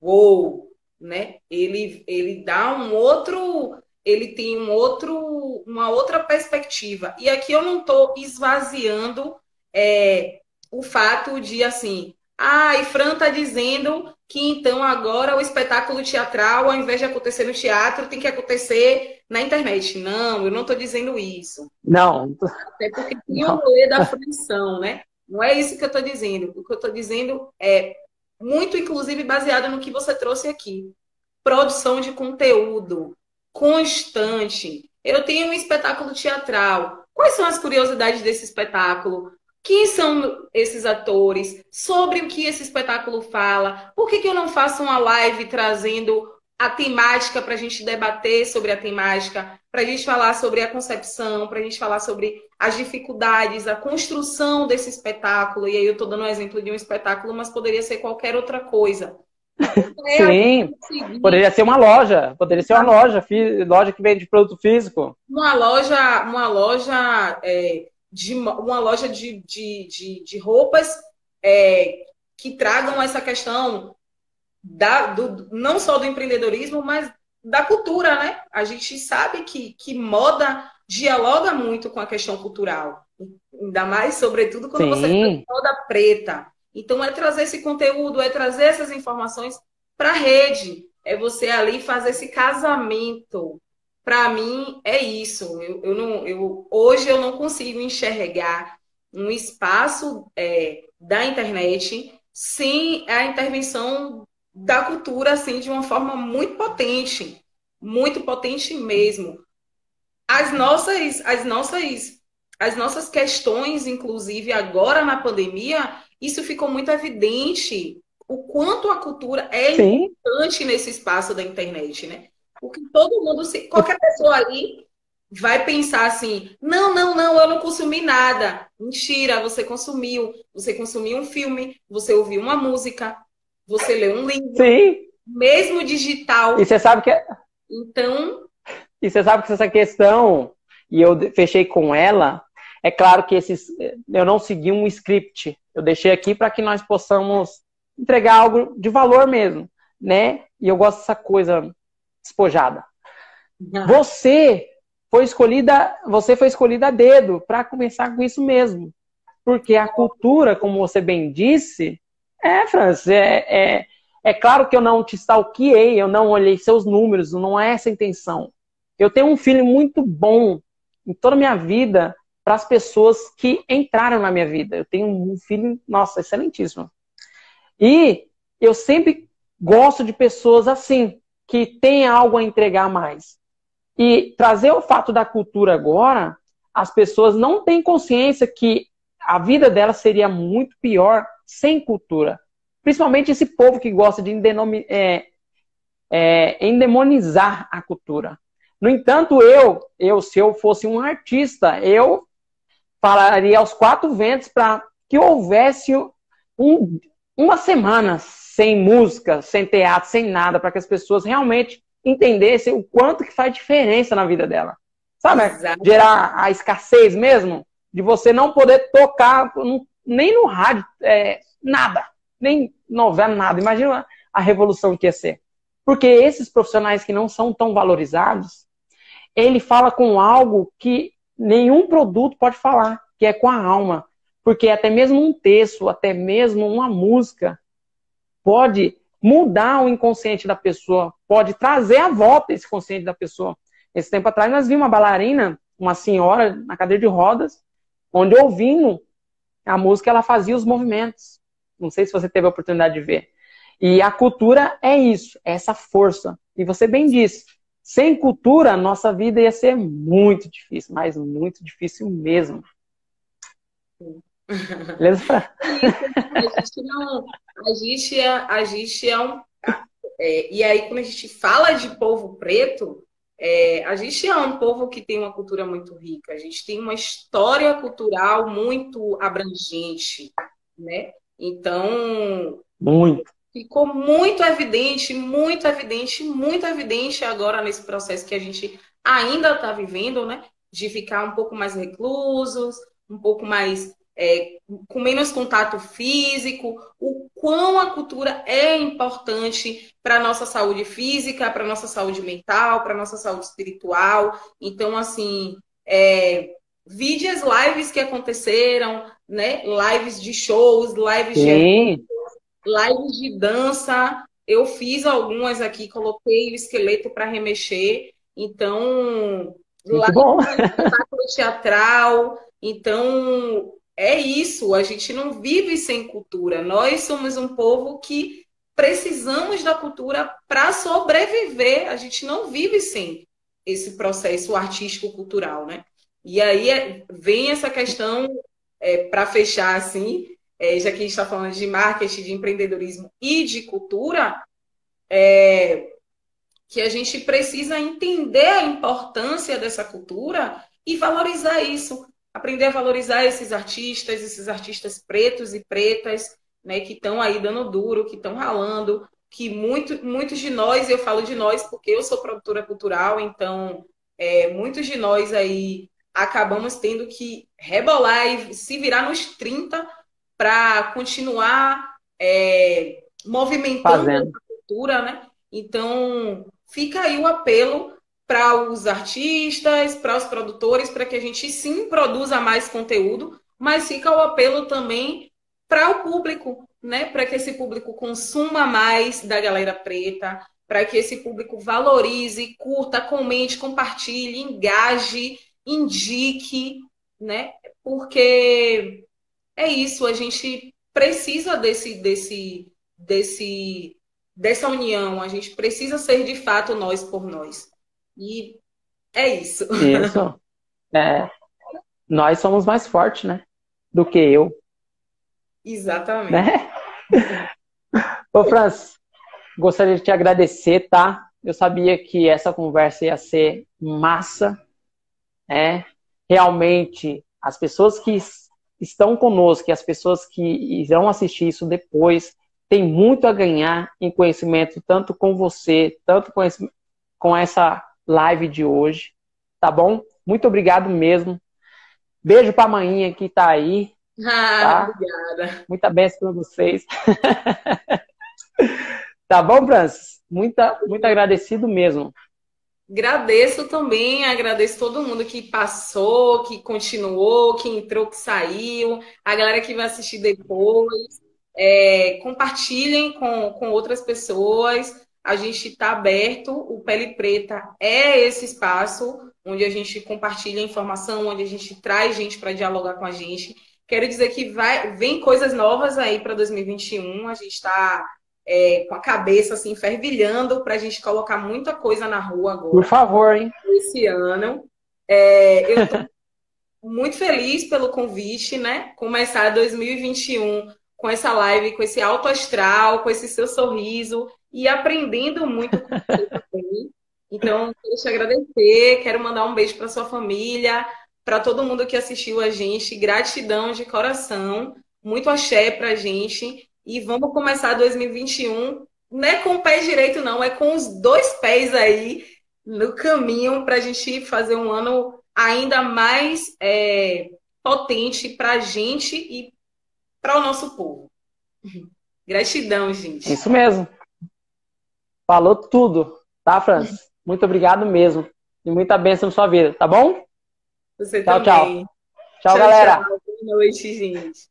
ou, né? Ele, ele dá um outro, ele tem um outro, uma outra perspectiva. E aqui eu não estou esvaziando é, o fato de assim, ah, e Fran está dizendo que então agora o espetáculo teatral, ao invés de acontecer no teatro, tem que acontecer na internet. Não, eu não estou dizendo isso. Não. Até porque tem o rolê da fruição, né? Não é isso que eu estou dizendo. O que eu estou dizendo é muito, inclusive, baseado no que você trouxe aqui. Produção de conteúdo constante. Eu tenho um espetáculo teatral. Quais são as curiosidades desse espetáculo? Quem são esses atores? Sobre o que esse espetáculo fala? Por que, que eu não faço uma live trazendo a temática para a gente debater sobre a temática, para a gente falar sobre a concepção, para a gente falar sobre as dificuldades, a construção desse espetáculo. E aí eu estou dando um exemplo de um espetáculo, mas poderia ser qualquer outra coisa. Sim, poderia ser uma loja, poderia ser uma loja, loja que vende produto físico. Uma loja, uma loja é, de uma loja de, de, de, de roupas é, que tragam essa questão da, do, não só do empreendedorismo, mas da cultura, né? A gente sabe que, que moda dialoga muito com a questão cultural. Ainda mais, sobretudo, quando Sim. você tem moda preta. Então, é trazer esse conteúdo, é trazer essas informações para a rede. É você ali fazer esse casamento. Para mim, é isso. Eu, eu não, eu, hoje eu não consigo enxergar um espaço é, da internet sem a intervenção da cultura assim de uma forma muito potente, muito potente mesmo. As nossas, as nossas, as nossas questões, inclusive agora na pandemia, isso ficou muito evidente o quanto a cultura é Sim. importante nesse espaço da internet, né? Porque todo mundo, se, qualquer pessoa ali vai pensar assim: não, não, não, eu não consumi nada. Mentira, você consumiu. Você consumiu um filme, você ouviu uma música, você lê um livro, Sim. mesmo digital. E você sabe que é... Então. E você sabe que essa questão, e eu fechei com ela, é claro que esses, eu não segui um script. Eu deixei aqui para que nós possamos entregar algo de valor mesmo, né? E eu gosto dessa coisa despojada. Você foi escolhida, você foi escolhida a dedo para começar com isso mesmo. Porque a cultura, como você bem disse, é, Francis, é, é, é claro que eu não te stalkeei, eu não olhei seus números, não é essa a intenção. Eu tenho um filho muito bom em toda a minha vida para as pessoas que entraram na minha vida. Eu tenho um filho, nossa, excelentíssimo. E eu sempre gosto de pessoas assim, que têm algo a entregar mais. E trazer o fato da cultura agora, as pessoas não têm consciência que a vida delas seria muito pior sem cultura. Principalmente esse povo que gosta de é, é, endemonizar a cultura. No entanto, eu, eu, se eu fosse um artista, eu falaria aos quatro ventos para que houvesse um, uma semana sem música, sem teatro, sem nada, para que as pessoas realmente entendessem o quanto que faz diferença na vida dela. Sabe? Exato. Gerar a escassez mesmo de você não poder tocar nem no rádio, é, nada, nem novela, nada. Imagina a revolução que ia ser. Porque esses profissionais que não são tão valorizados, ele fala com algo que nenhum produto pode falar, que é com a alma. Porque até mesmo um texto, até mesmo uma música, pode mudar o inconsciente da pessoa, pode trazer a volta esse consciente da pessoa. Esse tempo atrás nós vimos uma bailarina, uma senhora na cadeira de rodas, onde ouvindo a música ela fazia os movimentos. Não sei se você teve a oportunidade de ver. E a cultura é isso, é essa força. E você bem disse, sem cultura, nossa vida ia ser muito difícil, mas muito difícil mesmo. Beleza? a gente não. A gente é, a gente é um. É, e aí, quando a gente fala de povo preto, é, a gente é um povo que tem uma cultura muito rica, a gente tem uma história cultural muito abrangente, né? Então. Muito. Ficou muito evidente, muito evidente, muito evidente agora nesse processo que a gente ainda está vivendo, né? De ficar um pouco mais reclusos, um pouco mais é, com menos contato físico, o quão a cultura é importante para a nossa saúde física, para a nossa saúde mental, para a nossa saúde espiritual. Então, assim, é, vide as lives que aconteceram, né? Lives de shows, lives Sim. de lives de dança. Eu fiz algumas aqui, coloquei o esqueleto para remexer. Então, Muito bom. teatral. Então, é isso, a gente não vive sem cultura. Nós somos um povo que precisamos da cultura para sobreviver. A gente não vive sem esse processo artístico-cultural, né? E aí é, vem essa questão, é, para fechar assim, é, já que a gente está falando de marketing, de empreendedorismo e de cultura, é, que a gente precisa entender a importância dessa cultura e valorizar isso aprender a valorizar esses artistas, esses artistas pretos e pretas, né, que estão aí dando duro, que estão ralando, que muito, muitos de nós, eu falo de nós porque eu sou produtora cultural, então é, muitos de nós aí acabamos tendo que rebolar e se virar nos 30 para continuar é, movimentando Fazendo. a cultura, né? Então, fica aí o apelo para os artistas, para os produtores, para que a gente sim produza mais conteúdo, mas fica o apelo também para o público, né? Para que esse público consuma mais da galera preta, para que esse público valorize, curta, comente, compartilhe, engaje, indique, né? Porque é isso, a gente precisa desse desse desse dessa união, a gente precisa ser de fato nós por nós. E é isso. Isso. É. Nós somos mais fortes, né? Do que eu. Exatamente. Né? Ô, Franz, gostaria de te agradecer, tá? Eu sabia que essa conversa ia ser massa, né? Realmente, as pessoas que estão conosco e as pessoas que irão assistir isso depois têm muito a ganhar em conhecimento, tanto com você, tanto conhecimento, com essa live de hoje, tá bom? Muito obrigado mesmo. Beijo pra manhinha que tá aí. Ah, tá? obrigada. Muita bênção para vocês. tá bom, Francis? Muita, muito agradecido mesmo. Agradeço também, agradeço todo mundo que passou, que continuou, que entrou, que saiu, a galera que vai assistir depois. É, compartilhem com, com outras pessoas. A gente está aberto. O Pele Preta é esse espaço onde a gente compartilha informação, onde a gente traz gente para dialogar com a gente. Quero dizer que vai, vem coisas novas aí para 2021. A gente está é, com a cabeça assim fervilhando para a gente colocar muita coisa na rua agora. Por favor, hein? Esse ano. É, eu estou muito feliz pelo convite, né? Começar 2021 com essa live, com esse alto astral, com esse seu sorriso e aprendendo muito com você também. Então, quero te agradecer, quero mandar um beijo para sua família, para todo mundo que assistiu a gente. Gratidão de coração. Muito axé para a gente. E vamos começar 2021, não é com o pé direito, não, é com os dois pés aí no caminho para a gente fazer um ano ainda mais é, potente para a gente e para o nosso povo. Gratidão, gente. Isso mesmo. Falou tudo, tá, Francis? Muito obrigado mesmo. E muita bênção na sua vida, tá bom? Você tchau, também. Tchau, tchau, tchau galera. Tchau. Boa noite, gente.